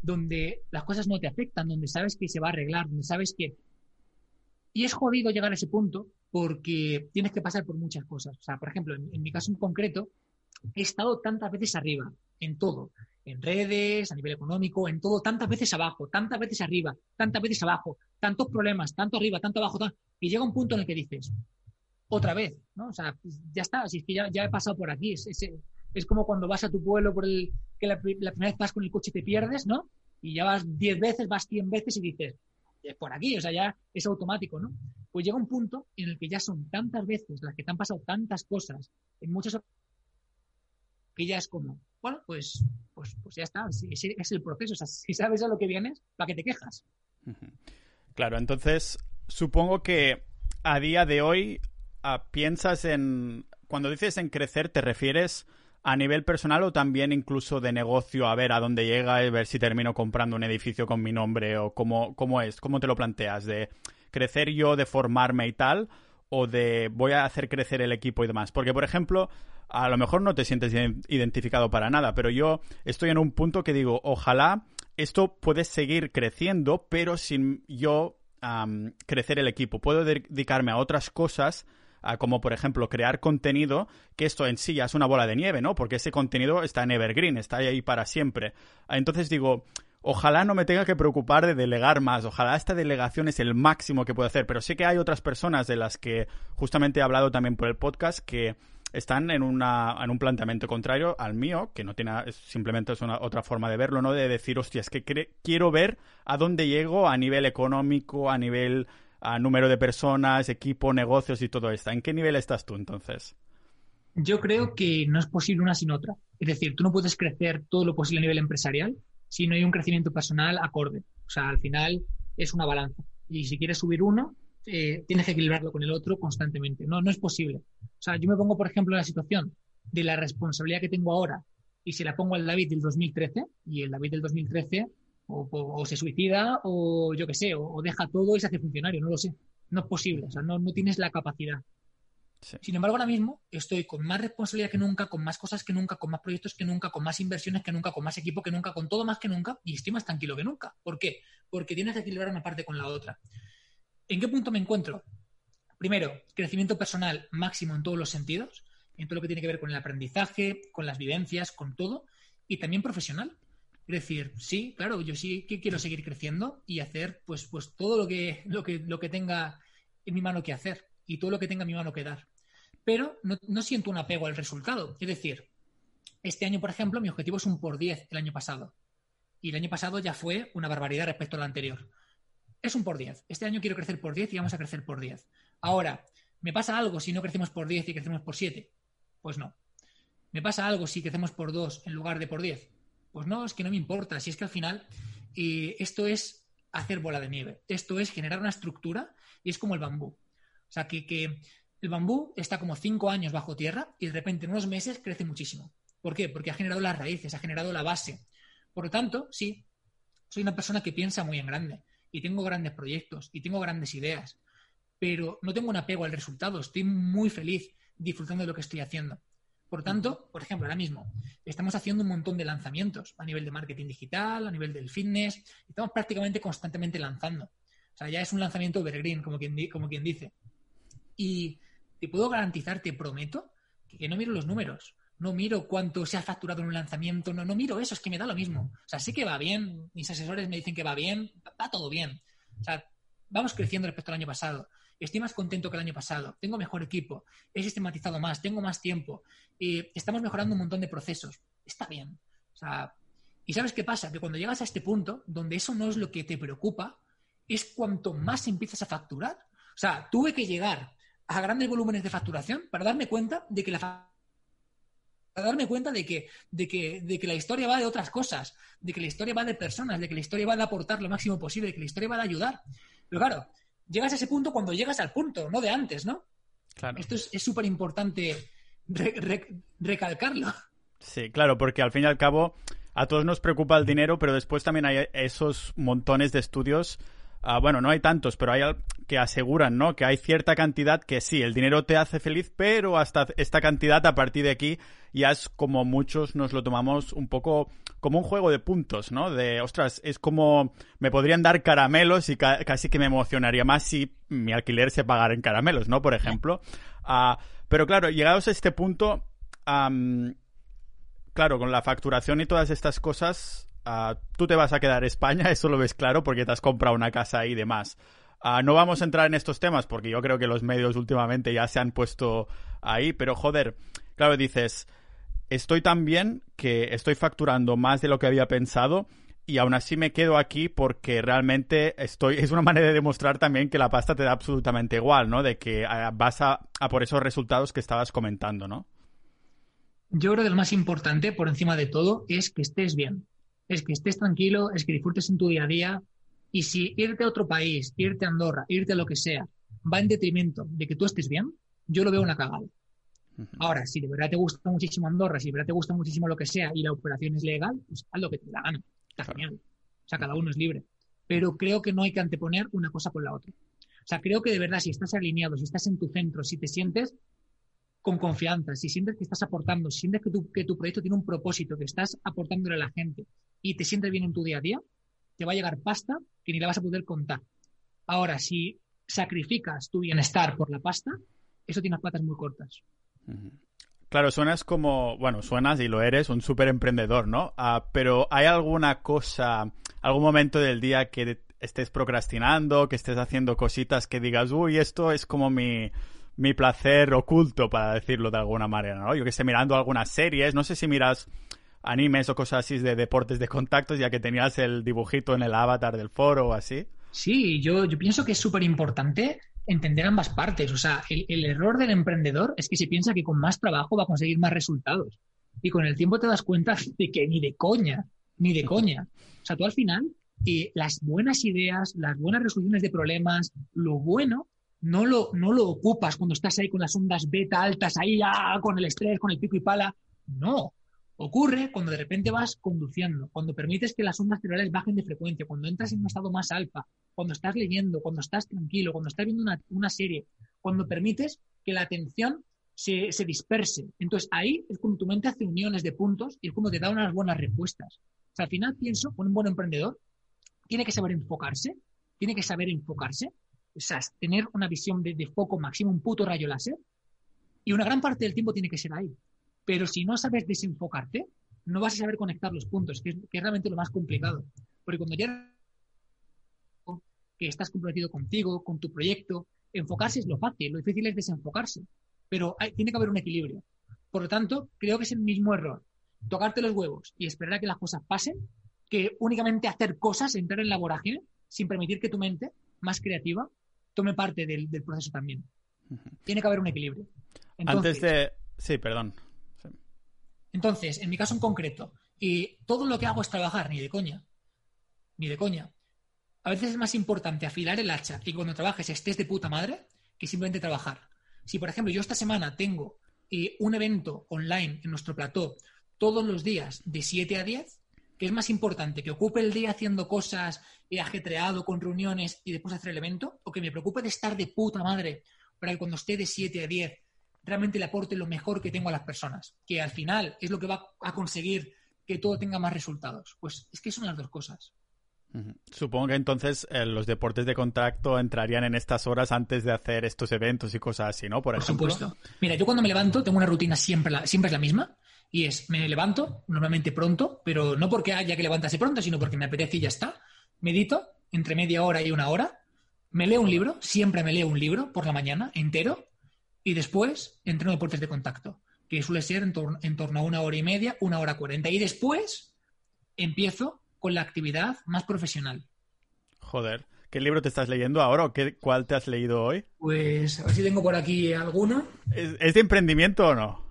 donde las cosas no te afectan, donde sabes que se va a arreglar, donde sabes que... Y es jodido llegar a ese punto porque tienes que pasar por muchas cosas. O sea, por ejemplo, en mi caso en concreto, he estado tantas veces arriba, en todo, en redes, a nivel económico, en todo, tantas veces abajo, tantas veces arriba, tantas veces abajo, tantos problemas, tanto arriba, tanto abajo, y llega un punto en el que dices, otra vez, ¿no? O sea, pues, ya está, así es que ya, he pasado por aquí. Es, como cuando vas a tu pueblo por el que la, primera vez vas con el coche y te pierdes, ¿no? Y ya vas 10 veces, vas 100 veces y dices, es por aquí, o sea, ya es automático, ¿no? Pues llega un punto en el que ya son tantas veces las que te han pasado tantas cosas en muchas que ya es como, bueno, pues, pues, pues ya está, es, el proceso. O sea, si sabes a lo que vienes, ¿para qué te quejas? Claro, entonces supongo que a día de hoy piensas en, cuando dices en crecer, ¿te refieres a nivel personal o también incluso de negocio, a ver a dónde llega y ver si termino comprando un edificio con mi nombre o cómo, cómo es, cómo te lo planteas, de crecer yo, de formarme y tal, o de voy a hacer crecer el equipo y demás. Porque, por ejemplo, a lo mejor no te sientes identificado para nada, pero yo estoy en un punto que digo, ojalá esto puede seguir creciendo, pero sin yo crecer el equipo. Puedo dedicarme a otras cosas, como por ejemplo crear contenido, que esto en sí ya es una bola de nieve, ¿no? Porque ese contenido está en Evergreen, está ahí para siempre. Entonces digo, ojalá no me tenga que preocupar de delegar más, ojalá esta delegación es el máximo que puedo hacer, pero sé que hay otras personas de las que justamente he hablado también por el podcast que están en, una, en un planteamiento contrario al mío, que no tiene simplemente es una otra forma de verlo, ¿no? De decir, hostia, es que quiero ver a dónde llego a nivel económico, a nivel a número de personas, equipo, negocios y todo esto. ¿En qué nivel estás tú entonces? Yo creo que no es posible una sin otra. Es decir, tú no puedes crecer todo lo posible a nivel empresarial si no hay un crecimiento personal acorde. O sea, al final es una balanza. Y si quieres subir uno, eh, tienes que equilibrarlo con el otro constantemente. No, no es posible. O sea, yo me pongo, por ejemplo, en la situación de la responsabilidad que tengo ahora y si la pongo al David del 2013 y el David del 2013 o, se suicida o yo qué sé, o, deja todo y se hace funcionario, no lo sé. No es posible, o sea, no, no tienes la capacidad. Sin embargo, ahora mismo estoy con más responsabilidad que nunca, con más cosas que nunca, con más proyectos que nunca, con más inversiones que nunca, con más equipo que nunca, con todo más que nunca y estoy más tranquilo que nunca. ¿Por qué? Porque tienes que equilibrar una parte con la otra. ¿En qué punto me encuentro? Primero, crecimiento personal máximo en todos los sentidos, en todo lo que tiene que ver con el aprendizaje, con las vivencias, con todo, y también profesional. Es decir, sí, claro, yo sí que quiero seguir creciendo y hacer pues, pues todo lo que, lo, que, lo que tenga en mi mano que hacer y todo lo que tenga en mi mano que dar. Pero no, no siento un apego al resultado. Es decir, este año, por ejemplo, mi objetivo es un por 10 el año pasado. Y el año pasado ya fue una barbaridad respecto al anterior es un por 10. Este año quiero crecer por 10 y vamos a crecer por 10. Ahora, ¿me pasa algo si no crecemos por 10 y crecemos por 7? Pues no. ¿Me pasa algo si crecemos por 2 en lugar de por 10? Pues no, es que no me importa. Si es que al final eh, esto es hacer bola de nieve. Esto es generar una estructura y es como el bambú. O sea, que, que el bambú está como cinco años bajo tierra y de repente en unos meses crece muchísimo. ¿Por qué? Porque ha generado las raíces, ha generado la base. Por lo tanto, sí, soy una persona que piensa muy en grande y tengo grandes proyectos y tengo grandes ideas, pero no tengo un apego al resultado. Estoy muy feliz disfrutando de lo que estoy haciendo. Por tanto, por ejemplo, ahora mismo estamos haciendo un montón de lanzamientos a nivel de marketing digital, a nivel del fitness, estamos prácticamente constantemente lanzando. O sea, ya es un lanzamiento evergreen, como quien, como quien dice. Y te puedo garantizar, te prometo, que no miro los números, no miro cuánto se ha facturado en un lanzamiento, no, no miro eso, es que me da lo mismo. O sea, sé que va bien, mis asesores me dicen que va bien, va todo bien. O sea, vamos creciendo respecto al año pasado. Estoy más contento que el año pasado, tengo mejor equipo, he sistematizado más, tengo más tiempo, estamos mejorando un montón de procesos. Está bien. O sea, ¿y sabes qué pasa? Que cuando llegas a este punto, donde eso no es lo que te preocupa, es cuanto más empiezas a facturar. O sea, tuve que llegar a grandes volúmenes de facturación para darme cuenta de que la para darme cuenta de que, de, que, de que la historia va de otras cosas, de que la historia va de personas, de que la historia va de aportar lo máximo posible, de que la historia va de ayudar. Pero claro, llegas a ese punto cuando llegas al punto, no de antes, ¿no? Claro. Esto es súper importante recalcarlo. Sí, claro, porque al fin y al cabo a todos nos preocupa el dinero, pero después también hay esos montones de estudios Ah, bueno, no hay tantos, pero hay que aseguran, ¿no? Que hay cierta cantidad que sí, el dinero te hace feliz, pero hasta esta cantidad a partir de aquí ya es como muchos nos lo tomamos un poco como un juego de puntos, ¿no? De, ostras, es como me podrían dar caramelos y casi que me emocionaría más si mi alquiler se pagara en caramelos, ¿no? Por ejemplo. Uh, pero claro, llegados a este punto, claro, con la facturación y todas estas cosas, Ah, tú te vas a quedar en España, eso lo ves claro porque te has comprado una casa y demás. Uh, no vamos a entrar en estos temas porque yo creo que los medios últimamente ya se han puesto ahí, pero joder, claro, dices, estoy tan bien que estoy facturando más de lo que había pensado y aún así me quedo aquí porque realmente estoy es una manera de demostrar también que la pasta te da absolutamente igual, ¿no? De que uh, vas a, a por esos resultados que estabas comentando, ¿no? Yo creo que lo más importante, por encima de todo, es que estés bien es que estés tranquilo, es que disfrutes en tu día a día. Y si irte a otro país, irte a Andorra, irte a lo que sea, va en detrimento de que tú estés bien, yo lo veo una cagada. Ahora, si de verdad te gusta muchísimo Andorra, si de verdad te gusta muchísimo lo que sea y la operación es legal, pues haz lo que te da gana. Está genial. O sea, cada uno es libre. Pero creo que no hay que anteponer una cosa con la otra. O sea, creo que de verdad, si estás alineado, si estás en tu centro, si te sientes con confianza, si sientes que estás aportando, si sientes que tu, que tu proyecto tiene un propósito, que estás aportándole a la gente y te sientes bien en tu día a día, te va a llegar pasta que ni la vas a poder contar. Ahora, si sacrificas tu bienestar por la pasta, eso tiene las patas muy cortas. Claro, suenas como, bueno, suenas y lo eres, un súper emprendedor, ¿no? Ah, pero ¿hay alguna cosa, algún momento del día que estés procrastinando, que estés haciendo cositas que digas, uy, esto es como mi, mi placer oculto, para decirlo de alguna manera, ¿no? Yo que esté mirando algunas series, no sé si miras animes o cosas así de deportes de contactos, ya que tenías el dibujito en el avatar del foro o así. Sí, yo, yo pienso que es súper importante entender ambas partes. O sea, el, error del emprendedor es que se piensa que con más trabajo va a conseguir más resultados. Y con el tiempo te das cuenta de que ni de coña, ni de coña. O sea, tú al final, eh, las buenas ideas, las buenas resoluciones de problemas, lo bueno no lo, no lo ocupas cuando estás ahí con las ondas beta altas, ahí ya con el estrés, con el pico y pala. No. Ocurre cuando de repente vas conduciendo, cuando permites que las ondas cerebrales bajen de frecuencia, cuando entras en un estado más alfa, cuando estás leyendo, cuando estás tranquilo, cuando estás viendo una, una serie, cuando permites que la atención se, se, disperse. Entonces ahí es cuando tu mente hace uniones de puntos y es como te da unas buenas respuestas. O sea, al final pienso, un buen emprendedor tiene que saber enfocarse, tiene que saber enfocarse o sea, tener una visión de, de, foco máximo, un puto rayo láser, y una gran parte del tiempo tiene que ser ahí. Pero si no sabes desenfocarte, no vas a saber conectar los puntos, que es, que es realmente lo más complicado. Porque cuando ya que estás comprometido contigo, con tu proyecto, enfocarse es lo fácil, lo difícil es desenfocarse. Pero hay, tiene que haber un equilibrio. Por lo tanto, creo que es el mismo error. Tocarte los huevos y esperar a que las cosas pasen, que únicamente hacer cosas, entrar en la vorágine, sin permitir que tu mente, más creativa, tome parte del, del proceso también. Tiene que haber un equilibrio. Entonces, Antes de... Sí, perdón. Entonces, en mi caso en concreto, y todo lo que hago es trabajar, ni de coña. Ni de coña. A veces es más importante afilar el hacha y cuando trabajes estés de puta madre que simplemente trabajar. Si, por ejemplo, yo esta semana tengo eh, un evento online en nuestro plató todos los días de 7 a 10, que es más importante que ocupe el día haciendo cosas y ajetreado con reuniones y después hacer el evento, o que me preocupe de estar de puta madre para que cuando esté de 7 a 10 realmente le aporte lo mejor que tengo a las personas, que al final es lo que va a conseguir que todo tenga más resultados. Pues es que son las dos cosas. Supongo que entonces eh, los deportes de contacto entrarían en estas horas antes de hacer estos eventos y cosas así, ¿no? Por, supuesto. Mira, yo cuando me levanto tengo una rutina siempre, siempre es la misma y es, me levanto normalmente pronto, pero no porque haya que levantarse pronto, sino porque me apetece y ya está. Medito entre media hora y una hora. Me leo un libro, siempre me leo un libro por la mañana entero y después entreno deportes de contacto, que suele ser en, en torno a una hora y media, una hora cuarenta. Y después empiezo con la actividad más profesional. Joder. ¿Qué libro te estás leyendo ahora o qué, cuál te has leído hoy? Pues a ver si tengo por aquí alguno. ¿Es, de emprendimiento o no?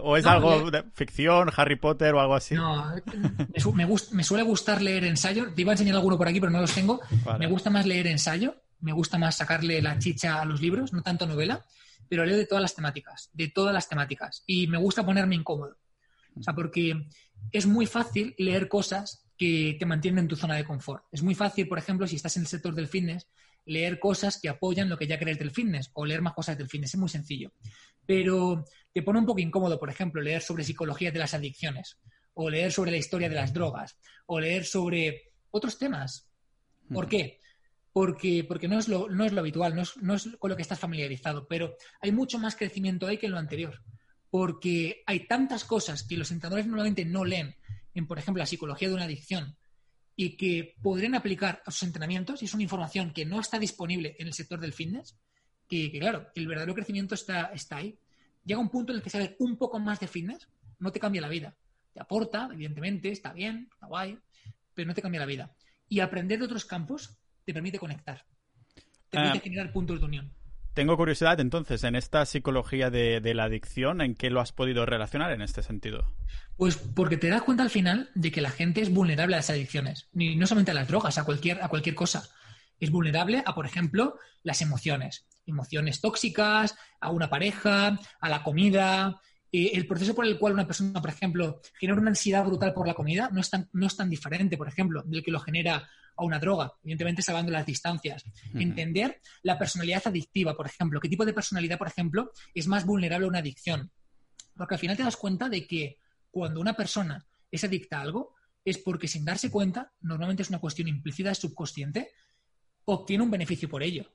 ¿O es algo de ficción, Harry Potter o algo así? No, me, me, suele gustar leer ensayo. Te iba a enseñar alguno por aquí, pero no los tengo. Me gusta más leer ensayo. Me gusta más sacarle la chicha a los libros, no tanto novela. Pero leo de todas las temáticas, de todas las temáticas. Y me gusta ponerme incómodo. O sea, porque es muy fácil leer cosas que te mantienen en tu zona de confort. Es muy fácil, por ejemplo, si estás en el sector del fitness, leer cosas que apoyan lo que ya crees del fitness o leer más cosas del fitness. Es muy sencillo. Pero te pone un poco incómodo, por ejemplo, leer sobre psicología de las adicciones o leer sobre la historia de las drogas o leer sobre otros temas. ¿Por qué? Porque, porque no, es lo, no es lo habitual, no es, no es con lo que estás familiarizado, pero hay mucho más crecimiento ahí que en lo anterior. Porque hay tantas cosas que los entrenadores normalmente no leen en, por ejemplo, la psicología de una adicción y que podrían aplicar a sus entrenamientos, y es una información que no está disponible en el sector del fitness, que, claro, el verdadero crecimiento está, está ahí. Llega un punto en el que saber un poco más de fitness no te cambia la vida. Te aporta, evidentemente, está bien, está guay, pero no te cambia la vida. Y aprender de otros campos te permite conectar, te permite ah. generar puntos de unión. Tengo curiosidad entonces, en esta psicología de, la adicción, ¿en qué lo has podido relacionar en este sentido? Pues porque te das cuenta al final de que la gente es vulnerable a las adicciones, ni no solamente a las drogas, a cualquier, a cualquier cosa. Es vulnerable a, por ejemplo, las emociones, emociones tóxicas, a una pareja, a la comida. Eh, el proceso por el cual una persona, por ejemplo, genera una ansiedad brutal por la comida no es tan, no es tan diferente, por ejemplo, del que lo genera a una droga, evidentemente salvando las distancias. Entender la personalidad adictiva, por ejemplo, qué tipo de personalidad, por ejemplo, es más vulnerable a una adicción. Porque al final te das cuenta de que cuando una persona es adicta a algo, es porque sin darse cuenta, normalmente es una cuestión implícita, subconsciente, obtiene un beneficio por ello.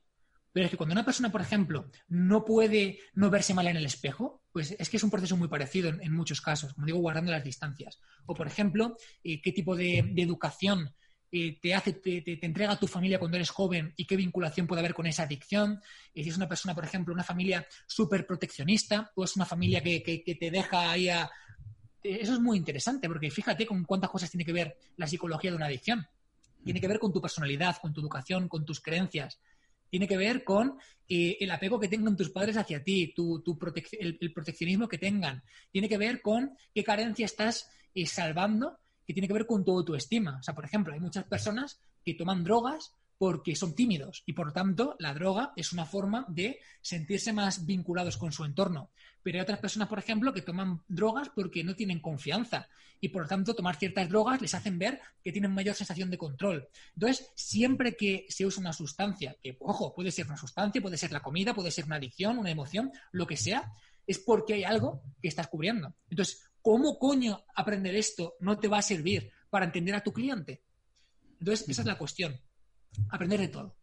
Pero es que cuando una persona, por ejemplo, no puede no verse mal en el espejo, pues es que es un proceso muy parecido en, muchos casos, como digo, guardando las distancias. O, por ejemplo, eh, qué tipo de, educación eh, te hace, te, te, entrega a tu familia cuando eres joven y qué vinculación puede haber con esa adicción. Y si es una persona, por ejemplo, una familia súper proteccionista, o es una familia que, que, te deja ahí a. Eh, eso es muy interesante, porque fíjate con cuántas cosas tiene que ver la psicología de una adicción. Tiene que ver con tu personalidad, con tu educación, con tus creencias. Tiene que ver con eh, el apego que tengan tus padres hacia ti, tu, tu el, el, proteccionismo que tengan. Tiene que ver con qué carencia estás salvando que tiene que ver con tu autoestima. O sea, por ejemplo, hay muchas personas que toman drogas porque son tímidos y por lo tanto la droga es una forma de sentirse más vinculados con su entorno. Pero hay otras personas, por ejemplo, que toman drogas porque no tienen confianza y por lo tanto tomar ciertas drogas les hacen ver que tienen mayor sensación de control. Entonces, siempre que se usa una sustancia, que ojo, puede ser una sustancia, puede ser la comida, puede ser una adicción, una emoción, lo que sea, es porque hay algo que estás cubriendo. Entonces, ¿cómo coño aprender esto no te va a servir para entender a tu cliente? Entonces, esa es la cuestión. Aprender de todo.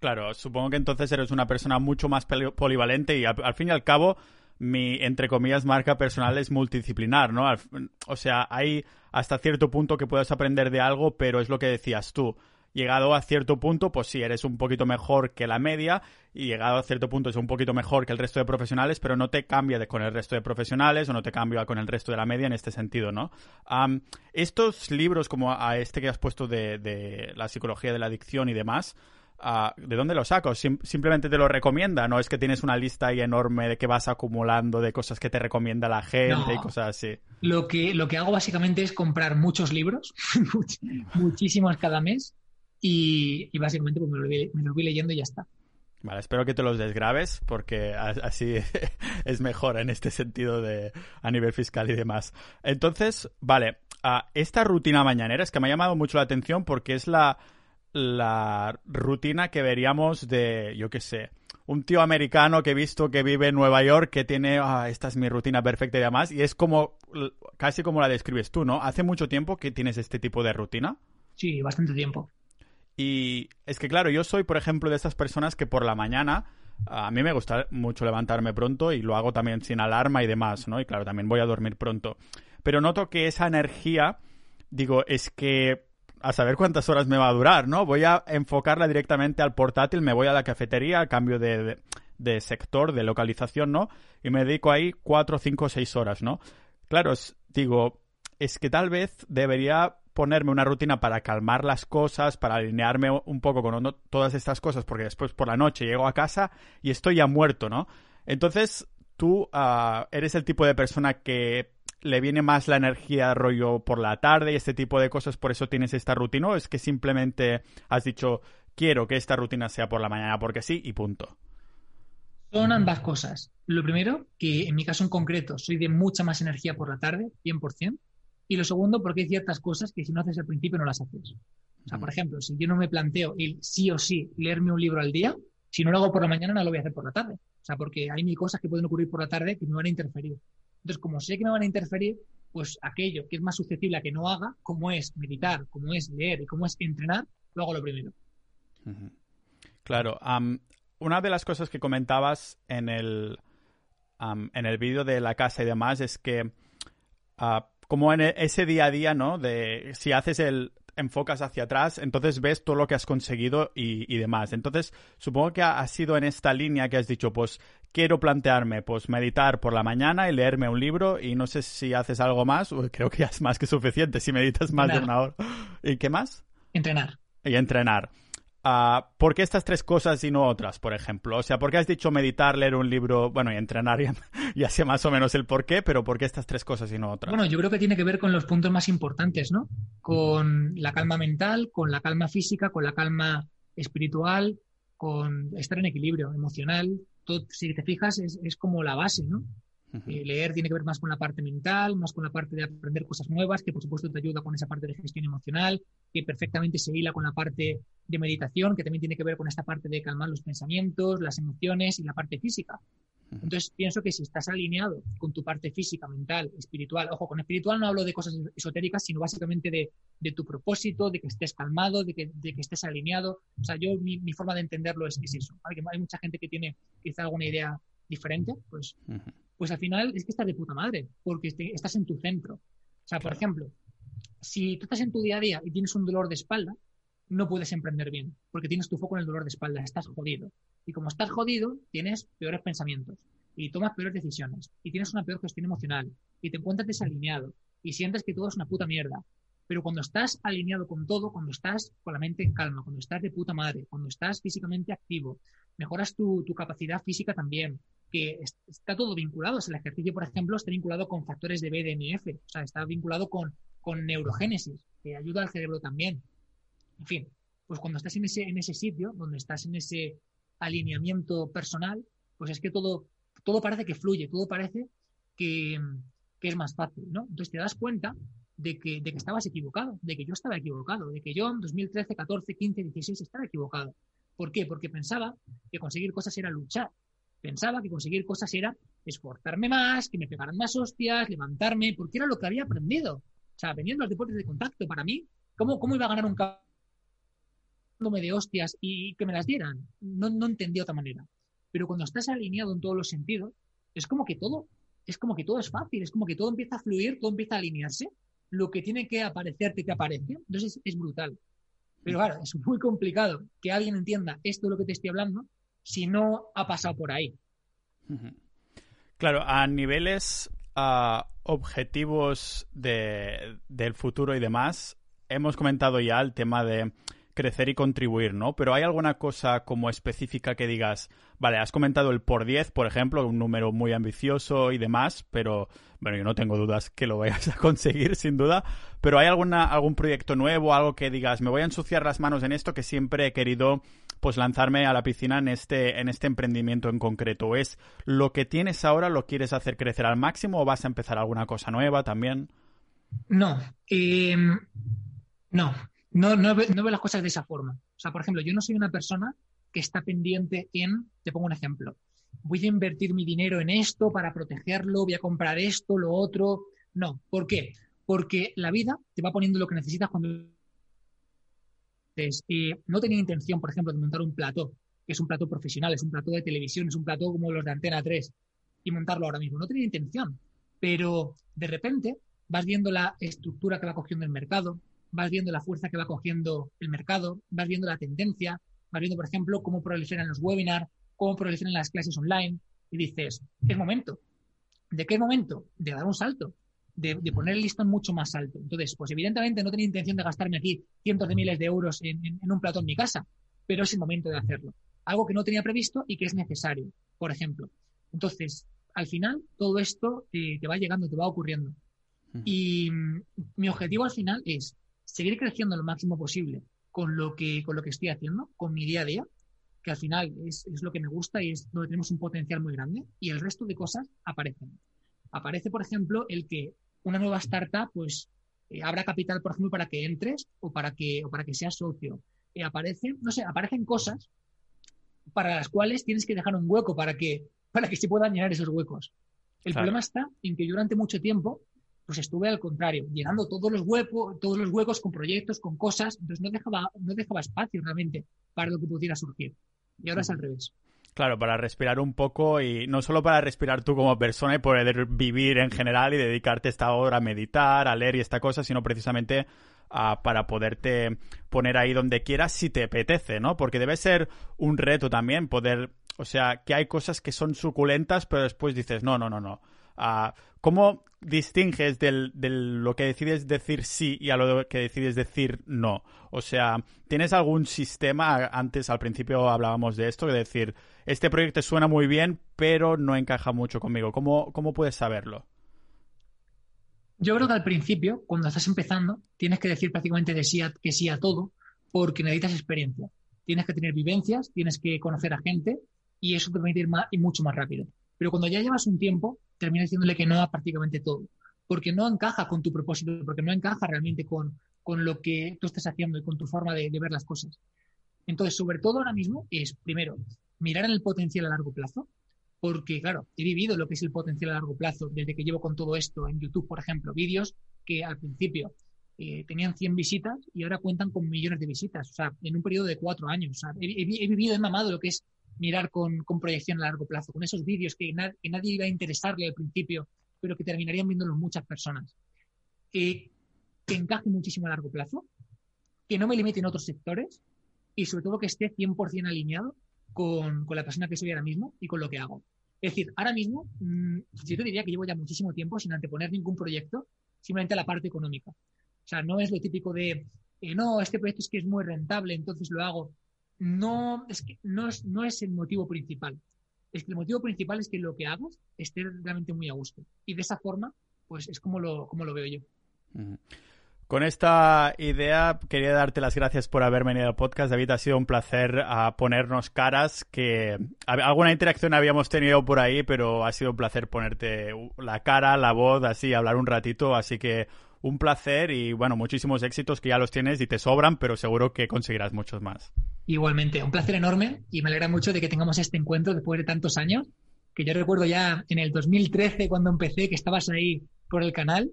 Claro, supongo que entonces eres una persona mucho más polivalente y al, fin y al cabo mi, entre comillas, marca personal es multidisciplinar, ¿no? o sea, hay hasta cierto punto que puedes aprender de algo, pero es lo que decías tú llegado a cierto punto, pues sí, eres un poquito mejor que la media y llegado a cierto punto es un poquito mejor que el resto de profesionales, pero no te cambia con el resto de profesionales o no te cambia con el resto de la media en este sentido, ¿no? estos libros como a este que has puesto de, la psicología de la adicción y demás, ah, ¿de dónde los saco? simplemente te lo recomienda, ¿no? Es que tienes una lista ahí enorme de que vas acumulando de cosas que te recomienda la gente y cosas así. Lo que, lo que hago básicamente es comprar muchos libros, muchísimos cada mes, y, básicamente pues me lo, me lo voy leyendo y ya está. Vale, espero que te los desgrabes porque así es mejor en este sentido de a nivel fiscal y demás. Entonces, vale, esta rutina mañanera es que me ha llamado mucho la atención porque es la, la rutina que veríamos de, yo qué sé, un tío americano que he visto que vive en Nueva York que tiene, ah, esta es mi rutina perfecta y demás, y es como, casi como la describes tú, ¿no? ¿Hace mucho tiempo que tienes este tipo de rutina? Sí, bastante tiempo. Y es que, claro, yo soy, por ejemplo, de estas personas que por la mañana a mí me gusta mucho levantarme pronto y lo hago también sin alarma y demás, ¿no? Y claro, también voy a dormir pronto. Pero noto que esa energía, digo, es que a saber cuántas horas me va a durar, ¿no? Voy a enfocarla directamente al portátil, me voy a la cafetería cambio de, de, sector, de localización, ¿no? Y me dedico ahí cuatro, cinco, seis horas, ¿no? Claro, digo, es que tal vez debería ponerme una rutina para calmar las cosas, para alinearme un poco con todas estas cosas, porque después por la noche llego a casa y estoy ya muerto, ¿no? Entonces, tú uh, eres el tipo de persona que le viene más la energía rollo por la tarde y este tipo de cosas, por eso tienes esta rutina, o es que simplemente has dicho, quiero que esta rutina sea por la mañana porque sí y punto. Son ambas cosas. Lo primero, que en mi caso en concreto soy de mucha más energía por la tarde, 100%. Y lo segundo, porque hay ciertas cosas que si no haces al principio no las haces. O sea, por ejemplo, si yo no me planteo el sí o sí leerme un libro al día, si no lo hago por la mañana no lo voy a hacer por la tarde. O sea, porque hay mil cosas que pueden ocurrir por la tarde que me van a interferir. Entonces, como sé que me van a interferir, pues aquello que es más susceptible a que no haga, como es meditar, como es leer y como es entrenar, lo hago lo primero. Claro. una de las cosas que comentabas en el, en el vídeo de la casa y demás es que ah, como en e, ese día a día, ¿no? De si haces el enfocas hacia atrás, entonces ves todo lo que has conseguido y, demás. Entonces, supongo que ha, sido en esta línea que has dicho, pues quiero plantearme, pues meditar por la mañana y leerme un libro y no sé si haces algo más, creo que ya es más que suficiente si meditas más de una hora. ¿Y qué más? Entrenar. Y entrenar. Uh, ¿Por qué estas tres cosas y no otras, por ejemplo? O sea, ¿por qué has dicho meditar, leer un libro, bueno, y entrenar? Ya, ya sé más o menos el por qué, pero ¿por qué estas tres cosas y no otras? Bueno, yo creo que tiene que ver con los puntos más importantes, ¿no? Con la calma mental, con la calma física, con la calma espiritual, con estar en equilibrio emocional. Todo, si te fijas, es, es como la base, ¿no? Eh, leer tiene que ver más con la parte mental, más con la parte de aprender cosas nuevas, que por supuesto te ayuda con esa parte de gestión emocional, que perfectamente se hila con la parte de meditación, que también tiene que ver con esta parte de calmar los pensamientos, las emociones y la parte física. Entonces pienso que si estás alineado con tu parte física, mental, espiritual, ojo, con espiritual no hablo de cosas esotéricas, sino básicamente de, tu propósito, de que estés calmado, de que, estés alineado. O sea, yo mi, forma de entenderlo es, eso. Hay, hay mucha gente que tiene quizá alguna idea diferente, pues pues al final es que estás de puta madre, porque estás en tu centro. O sea, por ejemplo, si tú estás en tu día a día y tienes un dolor de espalda, no puedes emprender bien, porque tienes tu foco en el dolor de espalda, estás jodido. Y como estás jodido, tienes peores pensamientos y tomas peores decisiones y tienes una peor gestión emocional y te encuentras desalineado y sientes que todo es una puta mierda. Pero cuando estás alineado con todo, cuando estás con la mente en calma, cuando estás de puta madre, cuando estás físicamente activo, mejoras tu, tu capacidad física también, que está todo vinculado. el ejercicio, por ejemplo, está vinculado con factores de BDNF, o sea, está vinculado con, con neurogénesis, que ayuda al cerebro también. En fin, pues cuando estás en ese, en ese sitio, donde estás en ese alineamiento personal, pues es que todo, todo parece que fluye, todo parece que, que es más fácil, ¿no? Entonces te das cuenta de que, de que estabas equivocado, de que yo estaba equivocado, de que yo en 2013, 14, 15, 16 estaba equivocado. ¿Por qué? Porque pensaba que conseguir cosas era luchar, Pensaba que conseguir cosas era esforzarme más, que me pegaran más hostias, levantarme, porque era lo que había aprendido. O sea, veniendo los deportes de contacto, para mí, ¿cómo, cómo iba a ganar un me de hostias y que me las dieran? No, no entendía otra manera. Pero cuando estás alineado en todos los sentidos, es como que todo, es como que todo es fácil, es como que todo empieza a fluir, todo empieza a alinearse. Lo que tiene que aparecerte te aparece. Entonces es, es brutal. Pero claro, es muy complicado que alguien entienda esto de lo que te estoy hablando si no ha pasado por ahí. Claro, a niveles objetivos de, del futuro y demás, hemos comentado ya el tema de crecer y contribuir, ¿no? Pero ¿hay alguna cosa como específica que digas, vale, has comentado el por 10, por ejemplo, un número muy ambicioso y demás, pero bueno, yo no tengo dudas que lo vayas a conseguir, sin duda, pero ¿hay alguna, algún proyecto nuevo, algo que digas, me voy a ensuciar las manos en esto que siempre he querido pues lanzarme a la piscina en este, en este emprendimiento en concreto? ¿Es lo que tienes ahora, lo quieres hacer crecer al máximo o vas a empezar alguna cosa nueva también? No, eh, no, no, no, veo las cosas de esa forma. O sea, por ejemplo, yo no soy una persona que está pendiente en, te pongo un ejemplo, voy a invertir mi dinero en esto para protegerlo, voy a comprar esto, lo otro. No, ¿por qué? Porque la vida te va poniendo lo que necesitas cuando... Eh, no tenía intención, por ejemplo, de montar un plató, que es un plató profesional, es un plató de televisión, es un plató como los de Antena 3, y montarlo ahora mismo. No tenía intención, pero de repente vas viendo la estructura que va cogiendo el mercado, vas viendo la fuerza que va cogiendo el mercado, vas viendo la tendencia, vas viendo, por ejemplo, cómo proliferan los webinars, cómo proliferan las clases online, y dices, es momento. ¿De qué momento? De dar un salto, de, poner el listón mucho más alto. Entonces, pues evidentemente no tenía intención de gastarme aquí cientos de miles de euros en, un plato en mi casa, pero es el momento de hacerlo. Algo que no tenía previsto y que es necesario, por ejemplo. Entonces, al final, todo esto te va llegando, te va ocurriendo. Y mm, mi objetivo al final es seguir creciendo lo máximo posible con lo que, con lo que estoy haciendo, con mi día a día, que al final es, es, lo que me gusta y es donde tenemos un potencial muy grande, y el resto de cosas aparecen. Aparece, por ejemplo, el que una nueva startup, pues, eh, abra capital, por ejemplo, para que entres o para que, o para que seas socio. Eh, aparecen, no sé, aparecen cosas para las cuales tienes que dejar un hueco para que, para que se puedan llenar esos huecos. El problema está en que durante mucho tiempo pues estuve al contrario, llenando todos los huecos, todos los huecos con proyectos, con cosas, entonces no dejaba, no dejaba espacio realmente para lo que pudiera surgir. Y ahora es al revés. Claro, para respirar un poco y no solo para respirar tú como persona y poder vivir en general y dedicarte esta hora a meditar, a leer y esta cosa, sino precisamente para poderte poner ahí donde quieras si te apetece, ¿no? Porque debe ser un reto también poder, o sea, que hay cosas que son suculentas, pero después dices, no, no, no, no. Uh, ¿Cómo distingues de lo que decides decir sí y a lo que decides decir no? O sea, ¿tienes algún sistema? Antes, al principio hablábamos de esto, de decir, este proyecto suena muy bien, pero no encaja mucho conmigo. ¿Cómo, cómo puedes saberlo? Yo creo que al principio, cuando estás empezando, tienes que decir prácticamente de sí que sí a todo, porque necesitas experiencia. Tienes que tener vivencias, tienes que conocer a gente y eso te permite ir más, y mucho más rápido. Pero cuando ya llevas un tiempo, termina diciéndole que no a prácticamente todo, porque no encaja con tu propósito, porque no encaja realmente con, con lo que tú estás haciendo y con tu forma de, ver las cosas. Entonces, sobre todo ahora mismo es, primero, mirar en el potencial a largo plazo, porque, claro, he vivido lo que es el potencial a largo plazo desde que llevo con todo esto en YouTube, por ejemplo, vídeos que al principio eh, tenían 100 visitas y ahora cuentan con millones de visitas, o sea, en un periodo de cuatro años. He, vivido, he mamado lo que es mirar con, proyección a largo plazo, con esos vídeos que, nadie iba a interesarle al principio, pero que terminarían viéndolo muchas personas. Eh, que encaje muchísimo a largo plazo, que no me limite en otros sectores y sobre todo que esté 100% alineado con, la persona que soy ahora mismo y con lo que hago. Es decir, ahora mismo, mm, yo te diría que llevo ya muchísimo tiempo sin anteponer ningún proyecto, simplemente a la parte económica. O sea, no es lo típico de, eh, no, este proyecto es que es muy rentable, entonces lo hago no es, que, no, es, no es el motivo principal. Es el motivo principal es que lo que hagas esté realmente muy a gusto. Y de esa forma, pues es como lo, como lo veo yo. Con esta idea quería darte las gracias por haber venido al podcast. David, ha sido un placer a ponernos caras, que alguna interacción habíamos tenido por ahí, pero ha sido un placer ponerte la cara, la voz, así, hablar un ratito. Así que un placer y bueno, muchísimos éxitos que ya los tienes y te sobran, pero seguro que conseguirás muchos más. Igualmente, un placer enorme y me alegra mucho de que tengamos este encuentro después de tantos años, que yo recuerdo ya en el 2013 cuando empecé, que estabas ahí por el canal.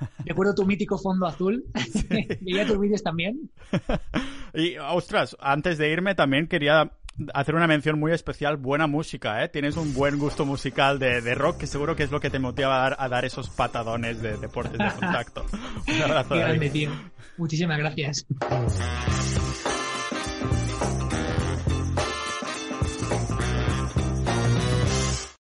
Recuerdo tu mítico fondo azul. Veía tus vídeos también. y, ostras, antes de irme también quería hacer una mención muy especial, buena música, ¿eh? Tienes un buen gusto musical de, rock que seguro que es lo que te motiva a dar, a dar esos patadones de deportes de contacto. Un abrazo. Qué grande, tío. Muchísimas gracias.